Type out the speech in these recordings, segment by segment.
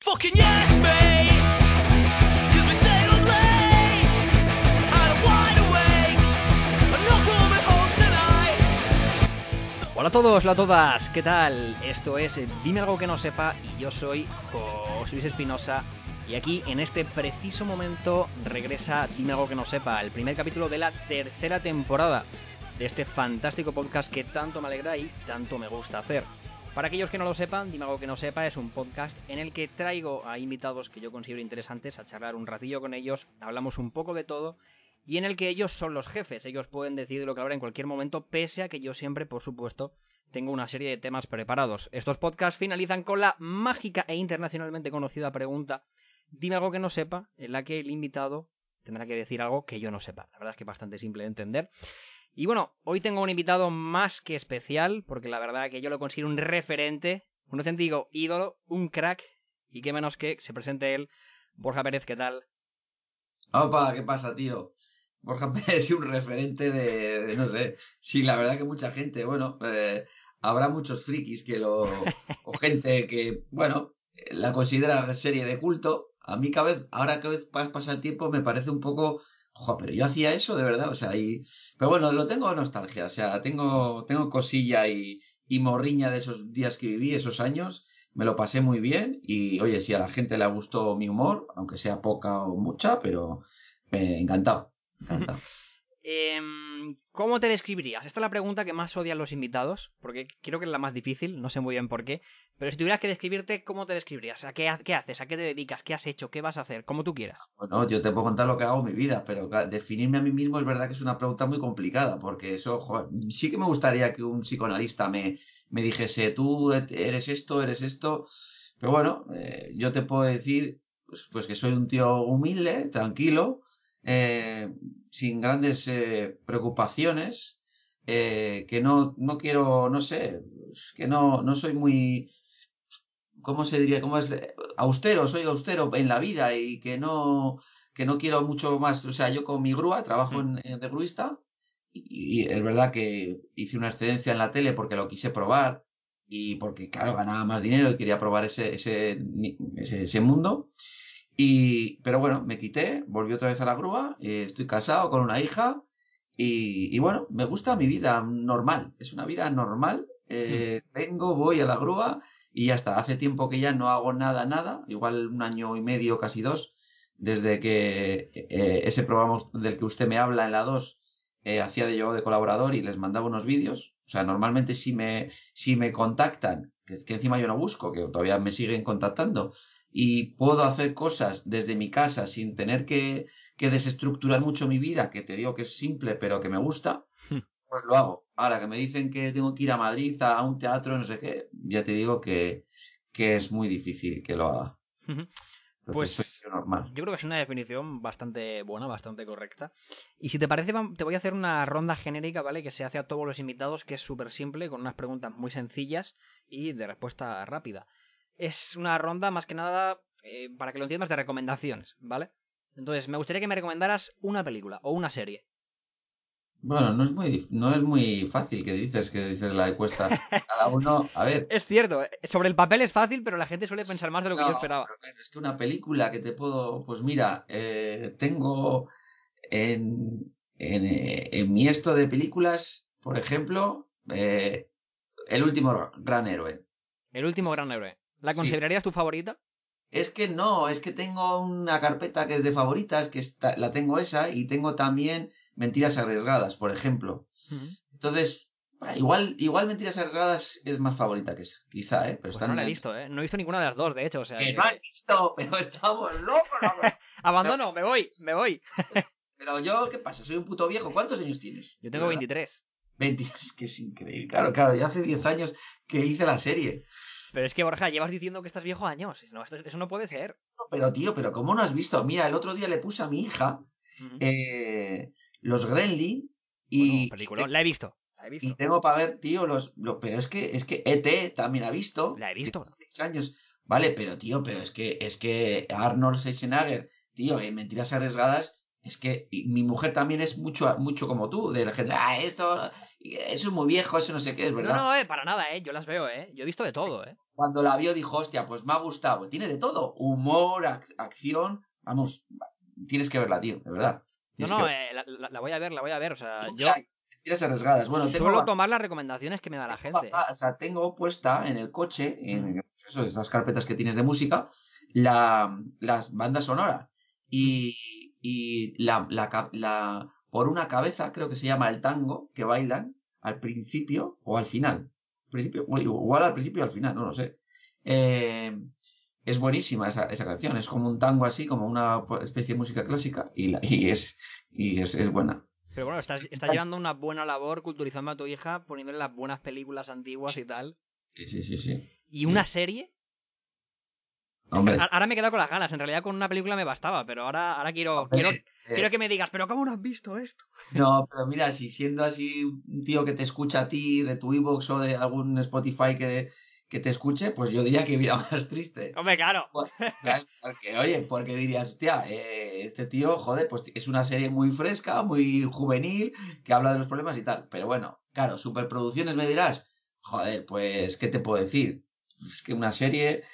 Fucking yes, mate. Hola a todos, hola a todas, ¿qué tal? Esto es Dime algo que no sepa y yo soy José Luis Espinosa y aquí en este preciso momento regresa Dime algo que no sepa, el primer capítulo de la tercera temporada de este fantástico podcast que tanto me alegra y tanto me gusta hacer. Para aquellos que no lo sepan, Dime algo que no sepa es un podcast en el que traigo a invitados que yo considero interesantes a charlar un ratillo con ellos, hablamos un poco de todo y en el que ellos son los jefes, ellos pueden decidir lo que habrá en cualquier momento, pese a que yo siempre, por supuesto, tengo una serie de temas preparados. Estos podcasts finalizan con la mágica e internacionalmente conocida pregunta, dime algo que no sepa, en la que el invitado tendrá que decir algo que yo no sepa. La verdad es que es bastante simple de entender. Y bueno, hoy tengo un invitado más que especial, porque la verdad que yo lo considero un referente, un auténtico ídolo, un crack, y qué menos que se presente él, Borja Pérez, ¿qué tal? Opa, ¿qué pasa, tío? Borja Pérez es un referente de, de, no sé, sí, la verdad que mucha gente, bueno, eh, habrá muchos frikis que lo, o gente que, bueno, la considera serie de culto. A mí cada vez, ahora cada vez pas- pasa el tiempo, me parece un poco, ojo, pero yo hacía eso de verdad, o sea, y, pero bueno, lo tengo nostalgia, o sea, tengo, tengo cosilla y, y morriña de esos días que viví, esos años, me lo pasé muy bien y, oye, si a la gente le gustó mi humor, aunque sea poca o mucha, pero eh, encantado, encantado. Em, ¿Cómo te describirías? Esta es la pregunta que más odian los invitados, porque creo que es la más difícil, no sé muy bien por qué. Pero si tuvieras que describirte, ¿cómo te describirías? ¿A qué, qué haces? ¿A qué te dedicas? ¿Qué has hecho? ¿Qué vas a hacer? Como tú quieras. Bueno, yo te puedo contar lo que hago en mi vida, pero definirme a mí mismo es verdad que es una pregunta muy complicada, porque eso, sí que me gustaría que un psicoanalista me, me dijese, tú eres esto, eres esto, pero bueno, eh, yo te puedo decir, pues, pues que soy un tío humilde, tranquilo, eh, sin grandes eh, preocupaciones, eh, que no, no quiero, no sé, que no, no soy muy, ¿cómo se diría? ¿Cómo es? Austero, soy austero en la vida y que no, que no quiero mucho más. O sea, yo con mi grúa trabajo en, en- de gruista y, y es verdad que hice una excedencia en la tele porque lo quise probar y porque, claro, ganaba más dinero y quería probar ese, ese, ese mundo. Y, pero bueno, me quité, volví otra vez a la grúa, eh, estoy casado con una hija y, y bueno, me gusta mi vida normal, es una vida normal. eh, vengo, voy a la grúa y ya está. Hace tiempo que ya no hago nada, nada, igual un año y medio, casi dos, desde que eh, ese programa del que usted me habla en la 2 eh, hacía de yo de colaborador y les mandaba unos vídeos. O sea, normalmente si me, si me contactan, que, que encima yo no busco, que todavía me siguen contactando, y puedo hacer cosas desde mi casa sin tener que, que desestructurar mucho mi vida, que te digo que es simple, pero que me gusta, pues lo hago. Ahora que me dicen que tengo que ir a Madrid a un teatro, no sé qué, ya te digo que, que es muy difícil que lo haga. Entonces, Pues- normal. Yo creo que es una definición bastante buena, bastante correcta. Y si te parece, te voy a hacer una ronda genérica, ¿vale? Que se hace a todos los invitados, que es súper simple, con unas preguntas muy sencillas y de respuesta rápida. Es una ronda más que nada, eh, para que lo entiendas, de recomendaciones, ¿vale? Entonces, me gustaría que me recomendaras una película o una serie. Bueno, no es muy, no es muy fácil que dices, que dices la encuesta. Cada uno, a ver. Es cierto, eh, sobre el papel es fácil, pero la gente suele pensar más de lo que No, yo esperaba. es que una película que te puedo, pues mira, eh, tengo en, en, eh, en mi esto de películas, por ejemplo, eh, El último gran héroe. El último gran héroe. ¿La Sí. considerarías tu favorita? Es que no, es que tengo una carpeta que es de favoritas, que está, la tengo esa, y tengo también Mentiras arriesgadas, por ejemplo. Entonces, igual, igual Mentiras arriesgadas es más favorita que esa, quizá, ¿eh? Pero Pues no la he visto, ¿eh? No he visto ninguna de las dos, de hecho. O sea, Que que- no has visto, pero estamos locos, locos. Abandono, me voy, me voy. Pero yo, ¿qué pasa? Soy un puto viejo. ¿Cuántos años tienes? Yo tengo ¿Verdad? 23. 23, que es increíble. Claro, claro, ya hace 10 años que hice la serie. Pero es que, Borja, llevas diciendo que estás viejo años. No, esto- eso no puede ser. Pero tío, pero ¿cómo no has visto? Mira, el otro día le puse a mi hija eh, los Gremlin y, La he visto. La he y tengo para ver, tío, los, lo- pero es que es que ET también ha visto. La he visto. 16 años. Vale, pero tío, pero es que es que Arnold Schwarzenegger, tío, en Mentiras arriesgadas, es que mi mujer también es mucho mucho como tú, de la gente, ah, esto eso es muy viejo, eso no sé qué, es verdad. No, no, eh, para nada, eh. Yo las veo, eh. Yo he visto de todo, eh. Cuando la vio dijo, hostia, pues me ha gustado. Tiene de todo. Humor, ac- acción. Vamos, tienes que verla, tío, de verdad. No, Tienes no, que eh, la, la- la voy a ver, la voy a ver. O sea, yo Mentiras arriesgadas. Bueno, tengo, ba- tomar las recomendaciones que me da la gente. o sea, tengo puesta en el coche, en Mm. eso, esas carpetas que tienes de música, la, las bandas sonoras. Y, y la, la, por una cabeza, creo que se llama el tango, que bailan al principio o al final. Principio, igual al principio o al final, no lo sé. Eh, es buenísima esa, esa canción, es como un tango así, como una especie de música clásica, y, la- y es, y es, es buena. Pero bueno, estás, estás llevando una buena labor culturizando a tu hija, poniéndole las buenas películas antiguas y tal. Sí, sí, sí, sí. ¿Y una serie? Hombre, Ahora me he quedado con las ganas. En realidad con una película me bastaba, pero ahora, ahora quiero, hombre, quiero, eh, quiero que me digas, ¿pero cómo no has visto esto? No, pero mira, si siendo así un tío que te escucha a ti de tu iVoox o de algún Spotify que, que te escuche, pues yo diría que vida más triste. Hombre, claro. Claro, Porque, oye, porque dirías, hostia, eh, este tío, joder, pues es una serie muy fresca, muy juvenil, que habla de los problemas y tal. Pero bueno, claro, superproducciones me dirás, joder, pues, ¿qué te puedo decir? Es que una serie...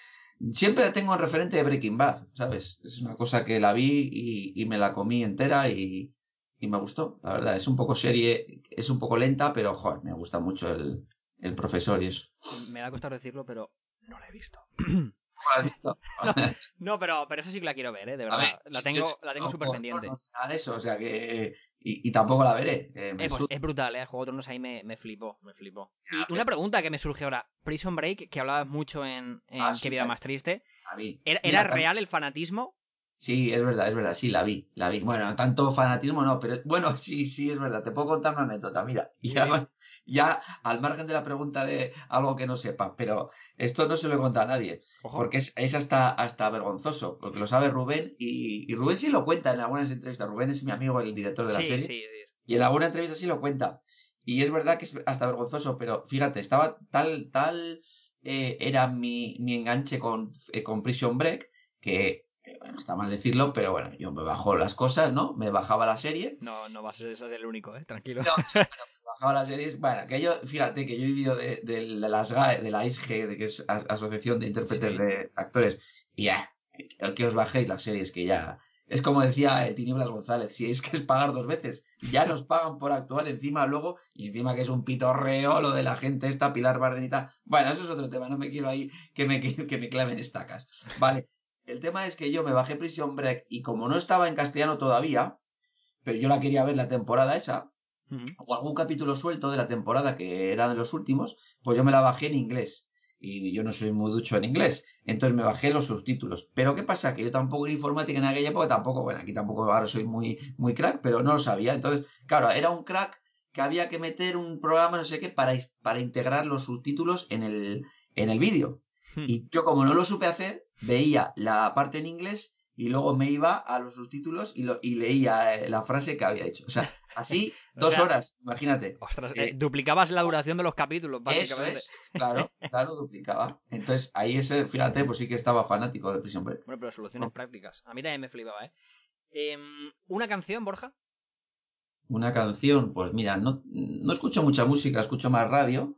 Siempre la tengo en referente de Breaking Bad, ¿sabes? Es una cosa que la vi y, y me la comí entera y, y me gustó, la verdad. Es un poco serie, es un poco lenta, pero, joder, me gusta mucho el, el profesor y eso. Me va a costar decirlo, pero no la he visto. ¿No la has visto? No, pero, pero eso sí que la quiero ver, ¿eh? De verdad. ver, la tengo, la tengo súper pendiente. Eso, o sea que. Y, y tampoco la veré. eh, Eh, pues es brutal, ¿eh? Juego de Tronos ahí me, me flipó, me flipó. Ya, Y una pregunta que me surge ahora. Prison Break, que hablabas mucho en, en Ah, Qué vida más triste. ¿Era, era real el fanatismo? Sí, es verdad, es verdad, sí, la vi, la vi. Bueno, tanto fanatismo no, pero bueno, sí, sí, es verdad. Te puedo contar una anécdota, mira. Ya, ya al margen de la pregunta de algo que no sepa, pero esto no se lo he contado a nadie. Ojo. Porque es, es hasta, hasta vergonzoso, porque lo sabe Rubén y, y Rubén sí lo cuenta en algunas entrevistas. Rubén es mi amigo, el director de la sí, serie. sí, sí. Y en alguna entrevista sí lo cuenta. Y es verdad que es hasta vergonzoso, pero fíjate, estaba tal, tal eh, era mi, mi enganche con, eh, con Prison Break, que, bueno, está mal decirlo, pero bueno, yo me bajo las cosas, ¿no? Me bajaba la serie. No, no vas a ser el único, ¿eh? Tranquilo. No, me bajaba las series. Bueno, que yo, fíjate que yo he vivido de, de las GAE, de la ISG, de que es As- Asociación de Intérpretes Sí. de Actores, y ya, que- que os bajéis las series, que ya. Es como decía el Tinieblas González, si es que es pagar dos veces, ya nos pagan por actuar encima luego, y encima que es un pitorreo lo de la gente esta, Pilar Barden y tal. Bueno, eso es otro tema, no me quiero ahí que me, que me claven estacas. Vale, el tema es que yo me bajé Prison Break y como no estaba en castellano todavía, pero yo la quería ver la temporada esa, o algún capítulo suelto de la temporada que era de los últimos, pues yo me la bajé en inglés. Y yo no soy muy ducho en inglés. Entonces me bajé los subtítulos. Pero ¿qué pasa? Que yo tampoco en informática en aquella época, tampoco, bueno, aquí tampoco ahora soy muy, muy crack, pero no lo sabía. Entonces, claro, era un crack que había que meter un programa, no sé qué, para, para integrar los subtítulos en el, en el vídeo. Hmm. Y yo como no lo supe hacer, veía la parte en inglés y luego me iba a los subtítulos y, lo, y leía eh, la frase que había hecho. O sea, así O dos sea, horas, imagínate. Ostras, Eh, eh, duplicabas la duración de los capítulos, Eso básicamente. es, claro, claro, duplicaba. Entonces ahí ese, fíjate, pues sí que estaba fanático de Prison Break. Bueno, pero soluciones prácticas. A mí también me flipaba, ¿eh? Em, ¿Una canción, Borja? Una canción, pues mira, no, no escucho mucha música, escucho más radio,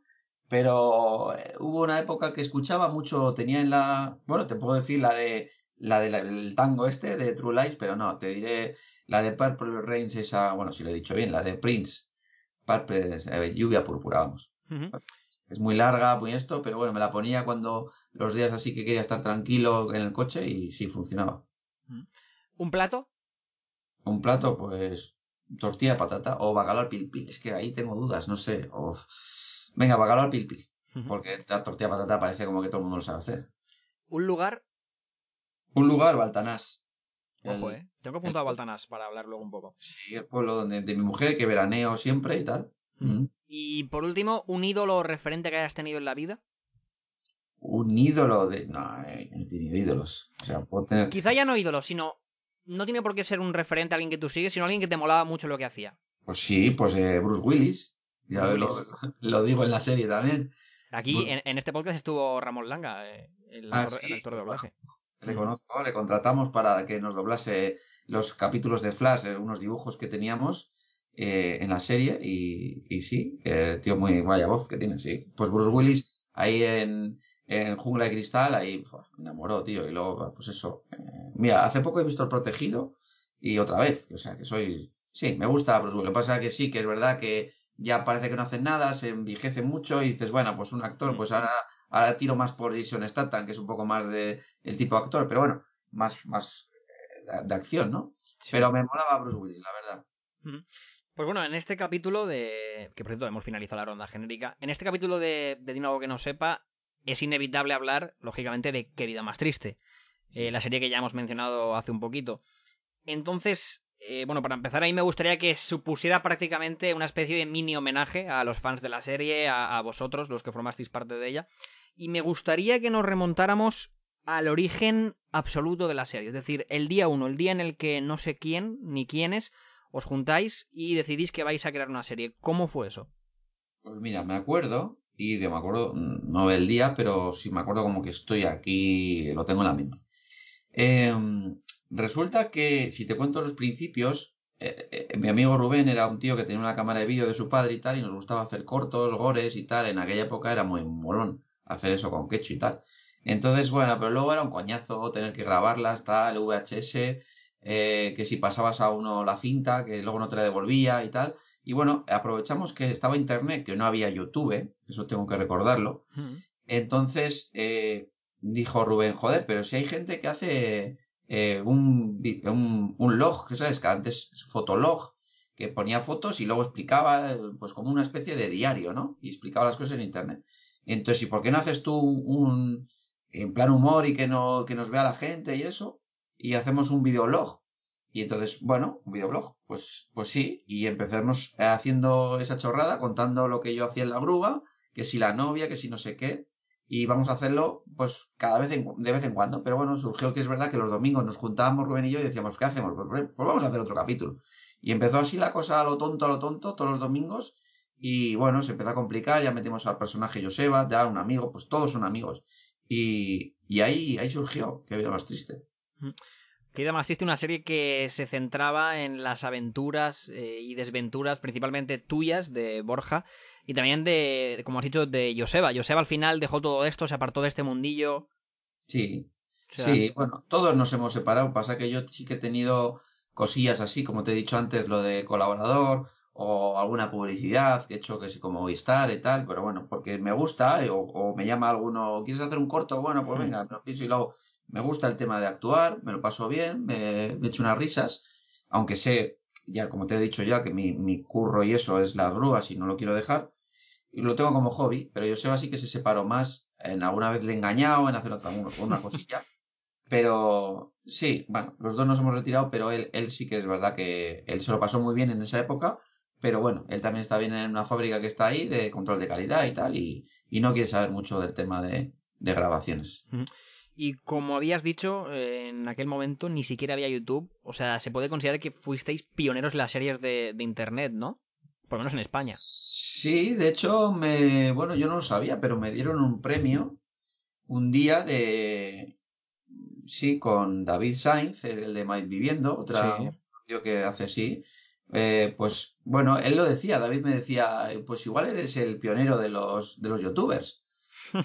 pero eh, hubo una época que escuchaba mucho, tenía en la, bueno, te puedo decir la de la del tango este de True Lies, pero no, te diré la de Purple Rains, esa, bueno, si lo he dicho bien, la de Prince, Purple, eh, lluvia púrpura, vamos. Es muy larga, muy esto, pero bueno, me la ponía cuando los días así que quería estar tranquilo en el coche y sí funcionaba. ¿Un plato? Un plato, pues, tortilla de patata o bacalao al pil pil. Es que ahí tengo dudas, no sé. O... Venga, bacalao al pil pil. Porque la tortilla de patata parece como que todo el mundo lo sabe hacer. ¿Un lugar? Un lugar, Baltanás. Ojo, El- ¿eh? Tengo apuntado a Baltanás para hablar luego un poco. sí, el pueblo donde, de mi mujer, que veraneo siempre y tal. Mm. Y por último, ¿un ídolo referente que hayas tenido en la vida? un ídolo de... No, eh, no he tenido ídolos. O sea, puedo tener... Quizá ya no ídolo, sino. No tiene por qué ser un referente a alguien que tú sigues, sino alguien que te molaba mucho lo que hacía. Pues sí, pues eh, Bruce Willis. Ya lo, lo digo en la serie también. Aquí Pues- en, en este podcast estuvo Ramón Langa, eh, el, Ah, actor, sí, el actor de doblaje. Le conozco, le contratamos para que nos doblase los capítulos de Flash, eh, unos dibujos que teníamos eh, en la serie y, y sí, eh, tío muy vaya voz que tiene, sí. Pues Bruce Willis ahí en, en Jungla de Cristal, ahí me enamoró, tío. Y luego, pues eso. eh, mira, hace poco he visto El Protegido y otra vez, o sea que soy... Sí, me gusta Bruce Willis. Lo que pasa es que sí, que es verdad que ya parece que no hacen nada, se envejece mucho y dices, bueno, pues un actor, Mm. pues ahora, ahora tiro más por Jason Statham, que es un poco más de el tipo de actor, pero bueno, más, más eh, de, de acción, ¿no? Sí. Pero me molaba Bruce Willis, la verdad. Pues bueno, en este capítulo de. Que por cierto hemos finalizado la ronda genérica. En este capítulo de, de algo que no sepa, es inevitable hablar, lógicamente, de Qué vida más triste. Eh, la serie que ya hemos mencionado hace un poquito. Entonces, eh, bueno, para empezar, ahí me gustaría que supusiera prácticamente una especie de mini homenaje a los fans de la serie, a, a vosotros, los que formasteis parte de ella. Y me gustaría que nos remontáramos al origen absoluto de la serie. Es decir, el día uno, el día en el que no sé quién ni quiénes os juntáis y decidís que vais a crear una serie. ¿Cómo fue eso? Pues mira, me acuerdo, y de, me acuerdo, no del día, pero sí me acuerdo como que estoy aquí, lo tengo en la mente. Em, resulta que, si te cuento los principios, eh, eh, mi amigo Rubén era un tío que tenía una cámara de vídeo de su padre y tal, y nos gustaba hacer cortos, gores y tal. En aquella época era muy molón hacer eso con quechu y tal. Entonces, bueno, pero luego era un coñazo tener que grabarlas, tal, VHS, eh, que si pasabas a uno la cinta, que luego no te la devolvía y tal. Y bueno, aprovechamos que estaba internet, que no había YouTube, eso tengo que recordarlo. Entonces eh, dijo Rubén, joder, pero si hay gente que hace eh, un, un, un log, que sabes, que antes es fotolog, que ponía fotos y luego explicaba, pues como una especie de diario, ¿no? Y explicaba las cosas en internet. Entonces, ¿y por qué no haces tú un, en plan humor y que no, que nos vea la gente y eso? Y hacemos un videolog. Y entonces, bueno, un videoblog, pues, pues sí, y empezamos haciendo esa chorrada, contando lo que yo hacía en la grúa, que si la novia, que si no sé qué, y vamos a hacerlo, pues, cada vez en, de vez en cuando. Pero bueno, surgió que es verdad que los domingos nos juntábamos Rubén y yo y decíamos, ¿qué hacemos? Pues, pues vamos a hacer otro capítulo. Y empezó así la cosa a lo tonto, a lo tonto, todos los domingos, y bueno, se empezó a complicar, ya metimos al personaje Joseba, ya un amigo, pues todos son amigos. Y, y ahí, ahí surgió, qué vida más triste. Queda más triste una serie que se centraba en las aventuras eh, y desventuras principalmente tuyas de Borja y también de, como has dicho, de Joseba. Joseba al final dejó todo esto, se apartó de este mundillo. Sí, O sea, Sí, bueno, todos nos hemos separado. Pasa que yo sí que he tenido cosillas así, como te he dicho antes, lo de colaborador o alguna publicidad que he hecho que es como Movistar y tal, pero bueno, porque me gusta eh, o, o me llama alguno, ¿quieres hacer un corto? Bueno, pues Hmm. venga, me lo pienso y luego me gusta el tema de actuar, me lo paso bien, me, me echo unas risas, aunque sé, ya como te he dicho ya, que mi, mi curro y eso es las grúas y no lo quiero dejar. Y lo tengo como hobby, pero yo sé así que se separó más. En alguna vez le he engañado en hacer otra una cosilla. Pero sí, bueno, los dos nos hemos retirado, pero él, él sí que es verdad que él se lo pasó muy bien en esa época. Pero bueno, él también está bien en una fábrica que está ahí de control de calidad y tal, y, y no quiere saber mucho del tema de, de grabaciones. Y como habías dicho, eh, en aquel momento ni siquiera había YouTube. O sea, se puede considerar que fuisteis pioneros en las series de, de Internet, ¿no? Por lo menos en España. Sí, de hecho, me, bueno, yo no lo sabía, pero me dieron un premio un día de, sí, con David Sainz, el de Mal Viviendo, otra Sí. que hace así. Eh, pues bueno, él lo decía, David me decía, eh, pues igual eres el pionero de los, de los youtubers.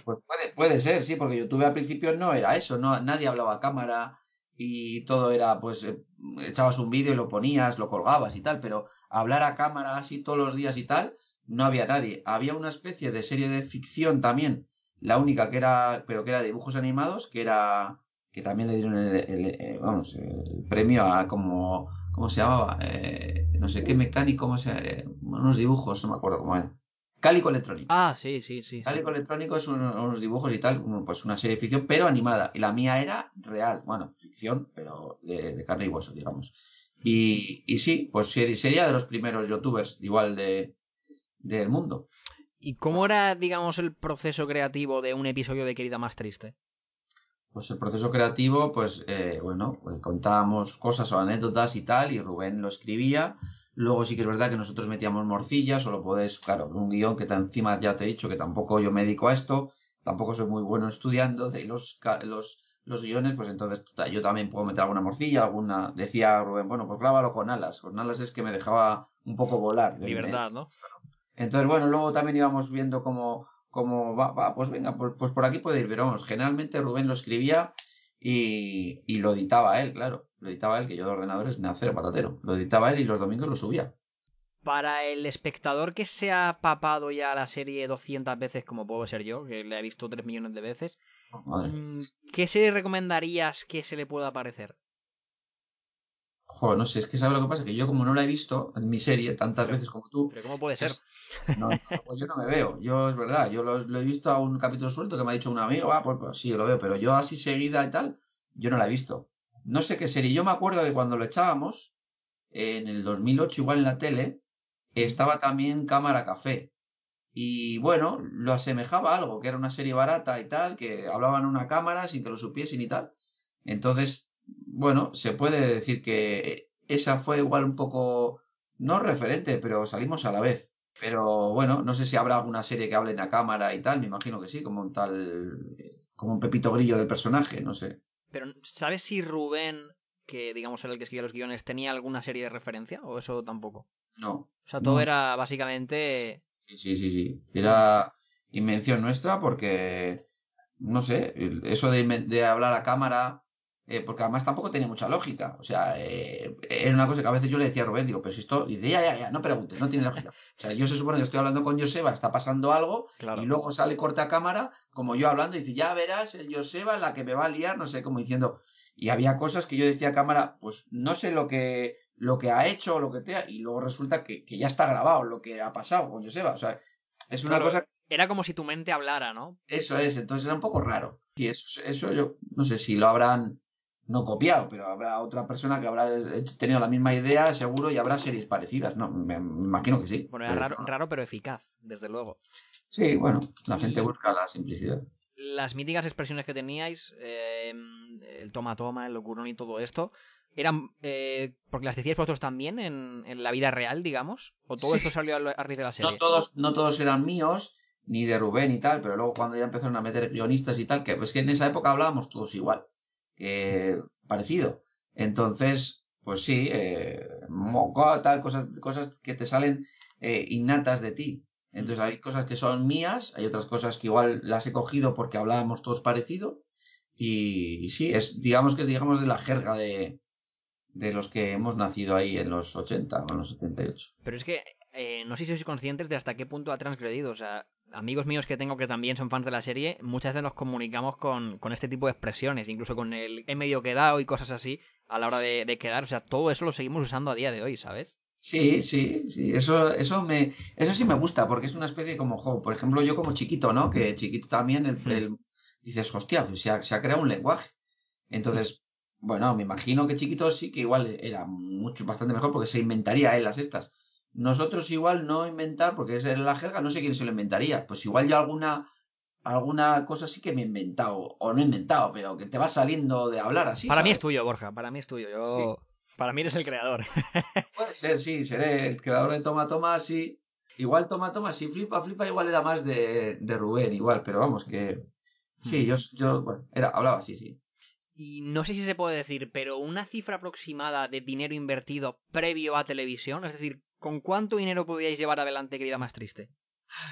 Pues puede, puede ser, sí, porque YouTube al principio no era eso, no, nadie hablaba a cámara y todo era, pues, eh, echabas un vídeo y lo ponías, lo colgabas y tal, pero hablar a cámara así todos los días y tal, no había nadie. Había una especie de serie de ficción también, la única que era, pero que era dibujos animados, que era, que también le dieron el, el- eh, vamos, el premio a como, ¿cómo se llamaba? Eh, no sé qué mecánico, ¿cómo eh, unos dibujos, no me acuerdo cómo era. Cálico electrónico. Ah, sí, sí, sí. sí. Cálico electrónico es un- unos dibujos y tal, pues una serie de ficción, pero animada. Y la mía era real, bueno, ficción, pero de, de carne y hueso, digamos. Y, y sí, pues sería de los primeros youtubers igual de del mundo. ¿Y cómo era, digamos, el proceso creativo de un episodio de Querida Más Triste? Pues el proceso creativo, pues eh, bueno, pues contábamos cosas o anécdotas y tal, y Rubén lo escribía. Luego sí que es verdad que nosotros metíamos morcillas, o lo podés, claro, un guion que encima ya te he dicho que tampoco yo me dedico a esto, tampoco soy muy bueno estudiando de los, los, los guiones, pues entonces yo también puedo meter alguna morcilla, alguna, decía Rubén, bueno, pues grábalo con alas, con alas es que me dejaba un poco volar. Libertad, ¿no? Entonces, bueno, luego también íbamos viendo cómo, cómo va, va, pues venga, pues, pues por aquí puede ir, pero vamos, generalmente Rubén lo escribía y, y lo editaba él, claro, lo editaba él, que yo de ordenadores ni cero patatero, lo editaba él y los domingos lo subía. Para el espectador que se ha papado ya la serie 200 veces, como puedo ser yo, que la he visto 3 millones de veces, Madre. mm, ¿qué serie recomendarías que se le pueda parecer? Joder, no sé, es que ¿sabes lo que pasa? Que yo como no la he visto en mi serie tantas Pero- veces como tú, ¿Pero cómo puede ser? es- no, no, pues yo no me veo, yo es verdad, yo lo, lo he visto a un capítulo suelto que me ha dicho un amigo, ah, pues, pues sí, yo lo veo, pero yo así seguida y tal, yo no la he visto. No sé qué serie, yo me acuerdo que cuando lo echábamos, en el 2008 igual en la tele, estaba también Cámara Café. Y bueno, lo asemejaba a algo, que era una serie barata y tal, que hablaban una cámara sin que lo supiesen y tal. Entonces, bueno, se puede decir que esa fue igual un poco, no referente, pero salimos a la vez. Pero bueno, no sé si habrá alguna serie que hable en la cámara y tal, me imagino que sí, como un tal, como un Pepito Grillo del personaje, no sé. Pero, ¿sabes si Rubén, que digamos era el que escribía los guiones, tenía alguna serie de referencia? ¿O eso tampoco? No. O sea, todo No. era básicamente... Sí, sí, sí, sí. Era invención nuestra porque, no sé, eso de hablar a cámara, eh, porque además tampoco tenía mucha lógica. O sea, eh, era una cosa que a veces yo le decía a Rubén, digo, pero si esto, y dice, ya, ya, ya, no preguntes, no tiene lógica. O sea, yo se supone que estoy hablando con Joseba, está pasando algo, Claro. y luego sale corte a cámara, como yo hablando, y dice, ya verás, el Joseba, la que me va a liar, no sé, como diciendo. Y había cosas que yo decía a cámara, pues no sé lo que, lo que ha hecho o lo que te ha, y luego resulta que, que ya está grabado lo que ha pasado con Joseba. O sea, es una Claro, cosa Era como si tu mente hablara, ¿no? eso es, entonces era un poco raro. Y eso, eso yo no sé si lo habrán no copiado, pero habrá otra persona que habrá tenido la misma idea, seguro, y habrá series parecidas. No, me, me imagino que sí. Bueno, era Pero raro, no. raro pero eficaz, desde luego. Sí, bueno, la gente busca la simplicidad. Las míticas expresiones que teníais, eh, el toma toma, el locurón y todo esto, eran eh, porque las decíais vosotros también en, en la vida real, digamos, o todo Sí, esto salió a, raíz de la serie. No todos, no todos eran míos, ni de Rubén y tal, pero luego cuando ya empezaron a meter guionistas y tal, que es que en esa época hablábamos todos igual, parecido. Entonces, pues sí, eh, moco, tal, cosas, cosas que te salen eh, innatas de ti. Entonces hay cosas que son mías, hay otras cosas que igual las he cogido porque hablábamos todos parecido. Y, sí, es, digamos que es digamos de la jerga de, de los que hemos nacido ahí en los 80 o en los 78. Pero es que eh, no sé si sois conscientes de hasta qué punto ha transgredido. O sea, amigos míos que tengo que también son fans de la serie, muchas veces nos comunicamos con, con este tipo de expresiones, incluso con el he medio quedado y cosas así a la hora de, de quedar. O sea, todo eso lo seguimos usando a día de hoy, ¿sabes? Sí, sí, sí, eso, eso me, eso sí me gusta, porque es una especie como, jo, por ejemplo, yo como chiquito, ¿no? Que chiquito también, el, Hmm. el- dices, hostia, pues se ha, se ha creado un lenguaje. Entonces, bueno, me imagino que chiquito sí que igual era mucho, bastante mejor porque se inventaría él las estas. Nosotros igual no inventar, porque es la jerga, no sé quién se lo inventaría. Pues igual yo alguna, alguna cosa sí que me he inventado, o no he inventado, pero que te va saliendo de hablar así. para mí es tuyo, Borja, para mí es tuyo. Yo... Para mí eres el creador. Puede ser, sí, seré el creador de Toma Toma, sí. Igual Toma Toma, sí, Flipa Flipa igual era más de, de Rubén, igual, pero vamos, que... Sí, yo, yo bueno, era, hablaba así, sí. Y no sé si se puede decir, pero una cifra aproximada de dinero invertido previo a televisión, es decir, ¿con cuánto dinero podíais llevar adelante, querida más triste?